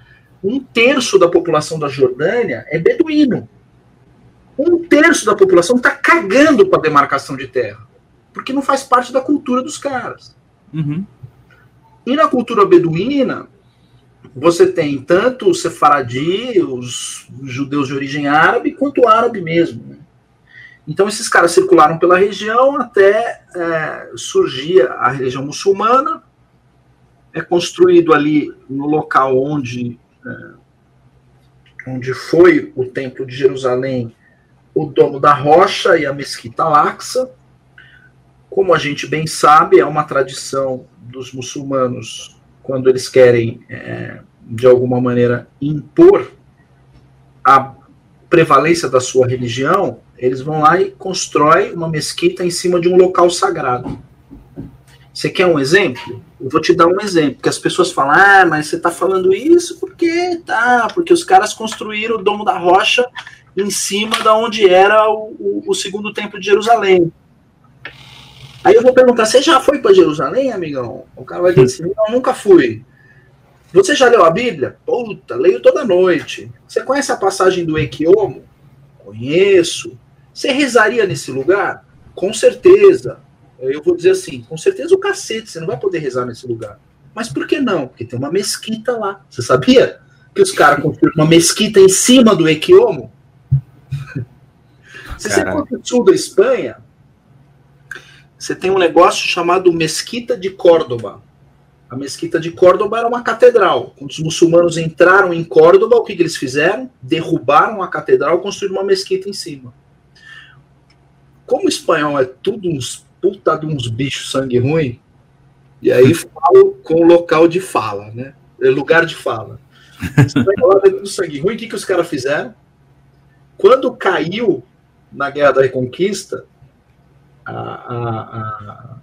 um terço da população da Jordânia é beduíno. Um terço da população está cagando para a demarcação de terra, porque não faz parte da cultura dos caras. Uhum. E na cultura beduína, você tem tanto os sefaradi, os judeus de origem árabe, quanto o árabe mesmo. né? Então esses caras circularam pela região até é, surgir a religião muçulmana. É construído ali no local onde, é, onde foi o Templo de Jerusalém, o Domo da Rocha e a Mesquita Al-Aqsa. Como a gente bem sabe, é uma tradição dos muçulmanos quando eles querem, é, de alguma maneira, impor a prevalência da sua religião, eles vão lá e constroem uma mesquita em cima de um local sagrado. Você quer um exemplo? Eu vou te dar um exemplo, que as pessoas falam, ah, mas você está falando isso porque tá, porque os caras construíram o Domo da Rocha em cima da onde era o, o, o segundo templo de Jerusalém. Aí eu vou perguntar, você já foi para Jerusalém, amigão? O cara vai dizer assim, não, nunca fui. Você já leu a Bíblia? Puta, leio toda noite. Você conhece a passagem do Equiomo? Conheço. Você rezaria nesse lugar? Com certeza. Eu vou dizer assim, com certeza o cacete, você não vai poder rezar nesse lugar. Mas por que não? Porque tem uma mesquita lá. Você sabia que os caras construíram uma mesquita em cima do Equiomo? Se [laughs] você for pro sul da Espanha, você tem um negócio chamado Mesquita de Córdoba. A Mesquita de Córdoba era uma catedral. Quando os muçulmanos entraram em Córdoba, o que, que eles fizeram? Derrubaram a catedral e construíram uma mesquita em cima. Como o espanhol é tudo uns puta de uns bichos sangue ruim, e aí [laughs] falo com o local de fala, né? É Lugar de fala. [laughs] Espanhol é tudo sangue ruim, o que, que os caras fizeram? Quando caiu na Guerra da Reconquista, a, a- a-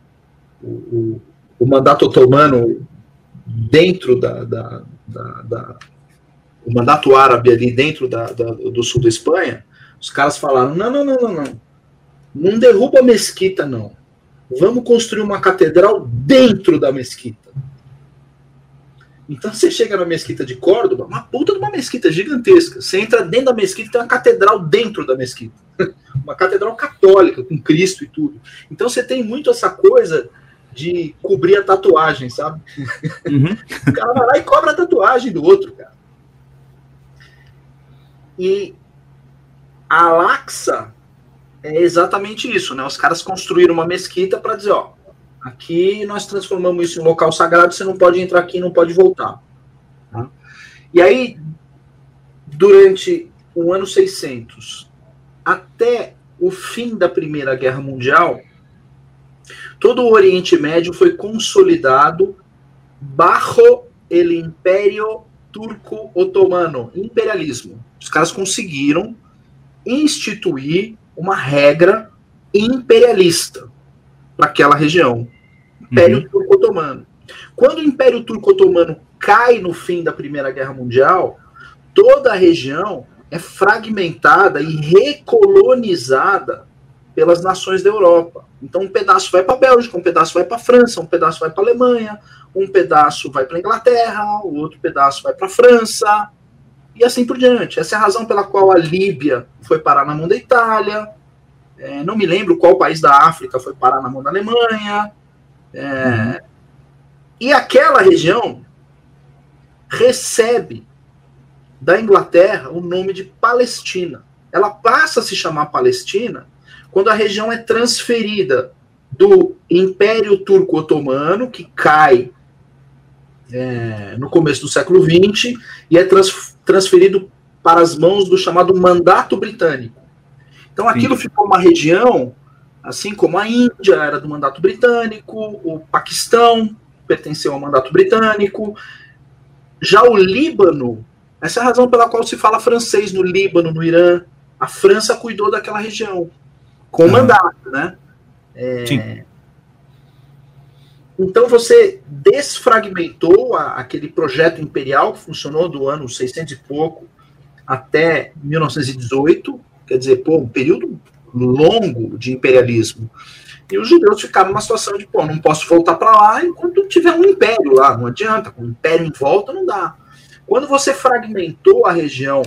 o, o- o mandato otomano dentro da, da- da- da- o mandato árabe ali dentro da- da- do sul da Espanha, os caras falaram: não, não, não, não, não. Não derruba a mesquita, não. Vamos construir uma catedral dentro da mesquita. Então você chega na mesquita de Córdoba, uma puta de uma mesquita gigantesca. Você entra dentro da mesquita, tem uma catedral dentro da mesquita. [laughs] Uma catedral católica, com Cristo e tudo. Então você tem muito essa coisa de cobrir a tatuagem, sabe? [laughs] Uhum. O cara vai lá e cobra a tatuagem do outro, cara. E a Laxa é exatamente isso, né? Os caras construíram uma mesquita para dizer, ó, aqui nós transformamos isso em um local sagrado, você não pode entrar aqui, não pode voltar. tá? E aí, durante o ano 600 até o fim da Primeira Guerra Mundial, todo o Oriente Médio foi consolidado bajo el Império Turco Otomano, imperialismo. Os caras conseguiram instituir uma regra imperialista. para aquela região. Império Turco-Otomano. Quando o Império Turco-Otomano cai no fim da Primeira Guerra Mundial, toda a região é fragmentada e recolonizada pelas nações da Europa. Então, um pedaço vai para a Bélgica, um pedaço vai para a França, um pedaço vai para a Alemanha, um pedaço vai para a Inglaterra, o outro pedaço vai para a França, e assim por diante. Essa é a razão pela qual a Líbia foi parar na mão da Itália. É, não me lembro qual país da África foi parar na mão da Alemanha. É, E aquela região recebe da Inglaterra o nome de Palestina. Ela passa a se chamar Palestina quando a região é transferida do Império Turco-Otomano, que cai é, no começo do século XX, e é trans, transferido para as mãos do chamado Mandato Britânico. Então aquilo Sim. ficou uma região, assim como a Índia era do Mandato Britânico, o Paquistão pertenceu ao Mandato Britânico, já o Líbano, essa é a razão pela qual se fala francês no Líbano, no Irã. A França cuidou daquela região, com Aham. mandato, né? É, Sim. Então você desfragmentou a- aquele projeto imperial que funcionou do ano 600 e pouco até 1918, quer dizer, pô, um período longo de imperialismo. E os judeus ficaram numa situação de, pô, não posso voltar para lá enquanto tiver um império lá, não adianta, com o império em volta não dá. Quando você fragmentou a região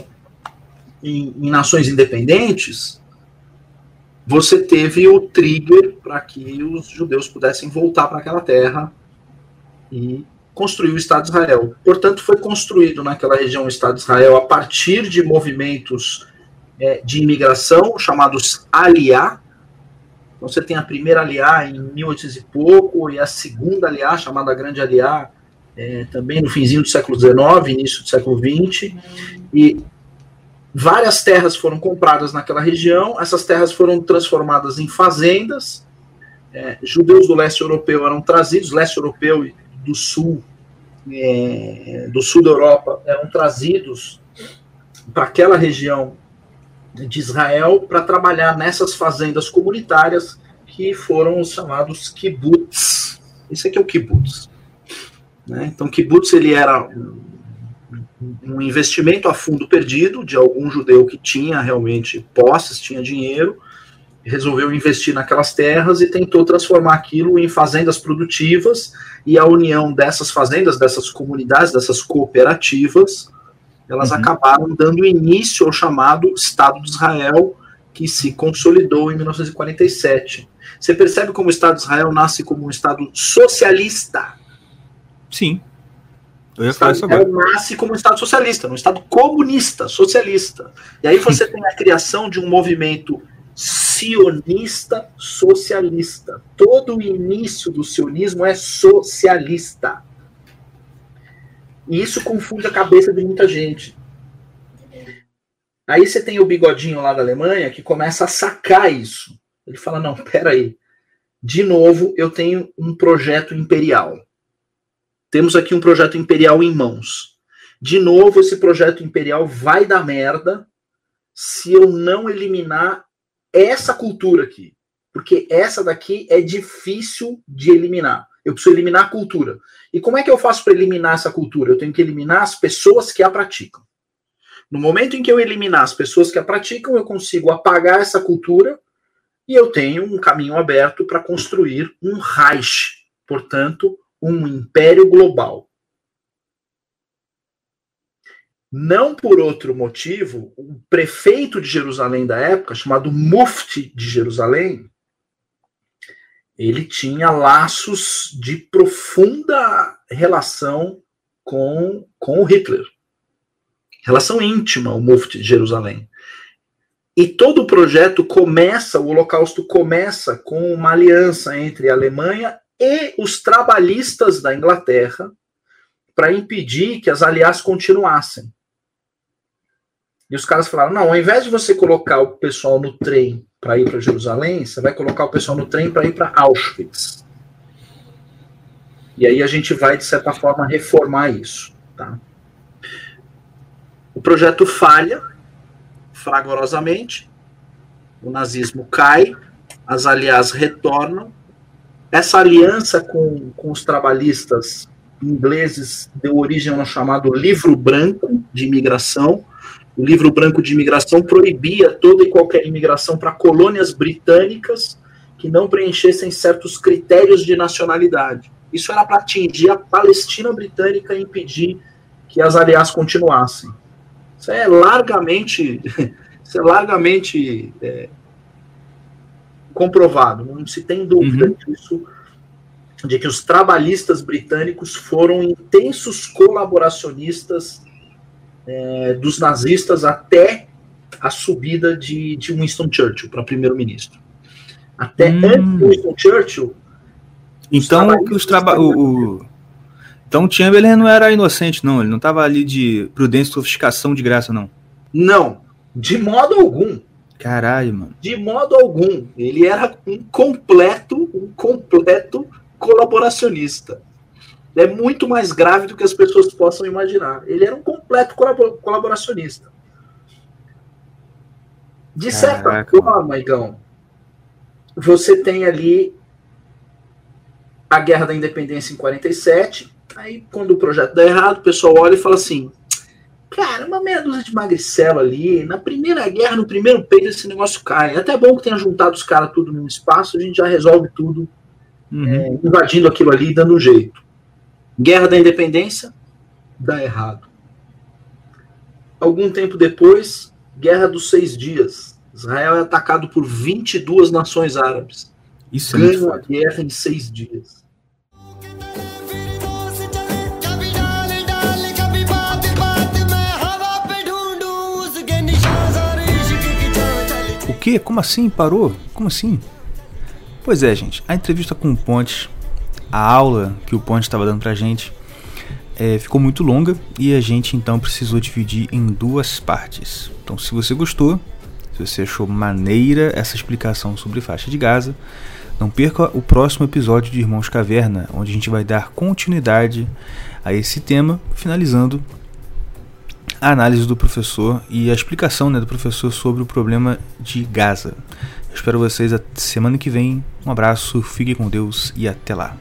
em, em nações independentes, você teve o trigger para que os judeus pudessem voltar para aquela terra e construir o Estado de Israel. Portanto, foi construído naquela região o Estado de Israel a partir de movimentos é, de imigração chamados Aliá. Então, você tem a primeira Aliá em 1800 e pouco e a segunda Aliá, chamada Grande Aliá, é, também no finzinho do século XIX, início do século XX. E várias terras foram compradas naquela região, essas terras foram transformadas em fazendas. É, judeus do leste europeu eram trazidos, leste europeu e do sul, é, do sul da Europa, eram trazidos para aquela região de Israel para trabalhar nessas fazendas comunitárias que foram os chamados kibbutz. Esse aqui é o kibbutz. Né? Então, kibbutz ele era um investimento a fundo perdido de algum judeu que tinha realmente posses, tinha dinheiro, resolveu investir naquelas terras e tentou transformar aquilo em fazendas produtivas e a união dessas fazendas, dessas comunidades, dessas cooperativas, elas Uhum. acabaram dando início ao chamado Estado de Israel, que se consolidou em 1947. Você percebe como o Estado de Israel nasce como um Estado socialista. Sim. Eu O ia falar Estado. Israel nasce como um Estado socialista, um Estado comunista, socialista. E aí você tem a criação de um movimento sionista socialista. Todo o início do sionismo é socialista. E isso confunde a cabeça de muita gente. Aí você tem o bigodinho lá da Alemanha que começa a sacar isso. Ele fala: não, peraí. De novo, eu tenho um projeto imperial. Temos aqui um projeto imperial em mãos. De novo, esse projeto imperial vai dar merda se eu não eliminar essa cultura aqui. Porque essa daqui é difícil de eliminar. Eu preciso eliminar a cultura. E como é que eu faço para eliminar essa cultura? Eu tenho que eliminar as pessoas que a praticam. No momento em que eu eliminar as pessoas que a praticam, eu consigo apagar essa cultura e eu tenho um caminho aberto para construir um Reich, portanto, um império global. Não por outro motivo, o prefeito de Jerusalém da época, chamado Mufti de Jerusalém, ele tinha laços de profunda relação com, com o Hitler. Relação íntima, o Mufti de Jerusalém. E todo o projeto começa, o Holocausto começa com uma aliança entre a Alemanha e os trabalhistas da Inglaterra para impedir que as aliás continuassem. E os caras falaram: não, ao invés de você colocar o pessoal no trem para ir para Jerusalém, você vai colocar o pessoal no trem para ir para Auschwitz. E aí a gente vai, de certa forma, reformar isso. Tá? O projeto falha, fragorosamente, o nazismo cai, as aliás retornam, essa aliança com, com os trabalhistas ingleses deu origem ao chamado Livro Branco de Imigração. O Livro Branco de Imigração proibia toda e qualquer imigração para colônias britânicas que não preenchessem certos critérios de nacionalidade. Isso era para atingir a Palestina britânica e impedir que as aliás continuassem. Isso é largamente, [laughs] isso é largamente é, comprovado. Não se tem dúvida Uhum. disso, de que os trabalhistas britânicos foram intensos colaboracionistas é, dos nazistas até a subida de, de Winston Churchill para primeiro-ministro. Até Hum. antes de Winston Churchill, Então, os traba o, o- então o Chamberlain não era inocente, não. Ele não tava ali de prudência e sofisticação de graça, não. não, de modo algum. Caralho, mano. De modo algum. Ele era um completo, um completo colaboracionista. É muito mais grave do que as pessoas possam imaginar. Ele era um completo colabor- colaboracionista. De certa Caraca. forma, Igão, você tem ali a Guerra da Independência em 47. Aí, quando o projeto dá errado, o pessoal olha e fala assim: Cara, uma meia dúzia de magricela ali. Na primeira guerra, no primeiro peito, esse negócio cai. É até bom que tenha juntado os caras tudo num espaço, a gente já resolve tudo, Uhum. é, invadindo aquilo ali e dando um jeito. Guerra da Independência, dá errado. Algum tempo depois, Guerra dos Seis Dias. Israel é atacado por 22 nações árabes. Isso é Ganha a foda. guerra em seis dias. Quê? Como assim? Parou? Como assim? Pois é, gente. A entrevista com o Pontes, a aula que o Pontes estava dando pra gente, é, ficou muito longa e a gente então precisou dividir em duas partes. Então, se você gostou, se você achou maneira essa explicação sobre faixa de Gaza, não perca o próximo episódio de Irmãos Caverna, onde a gente vai dar continuidade a esse tema, finalizando a análise do professor e a explicação né, do professor sobre o problema de Gaza. Eu espero vocês a semana que vem. Um abraço, fiquem com Deus e até lá.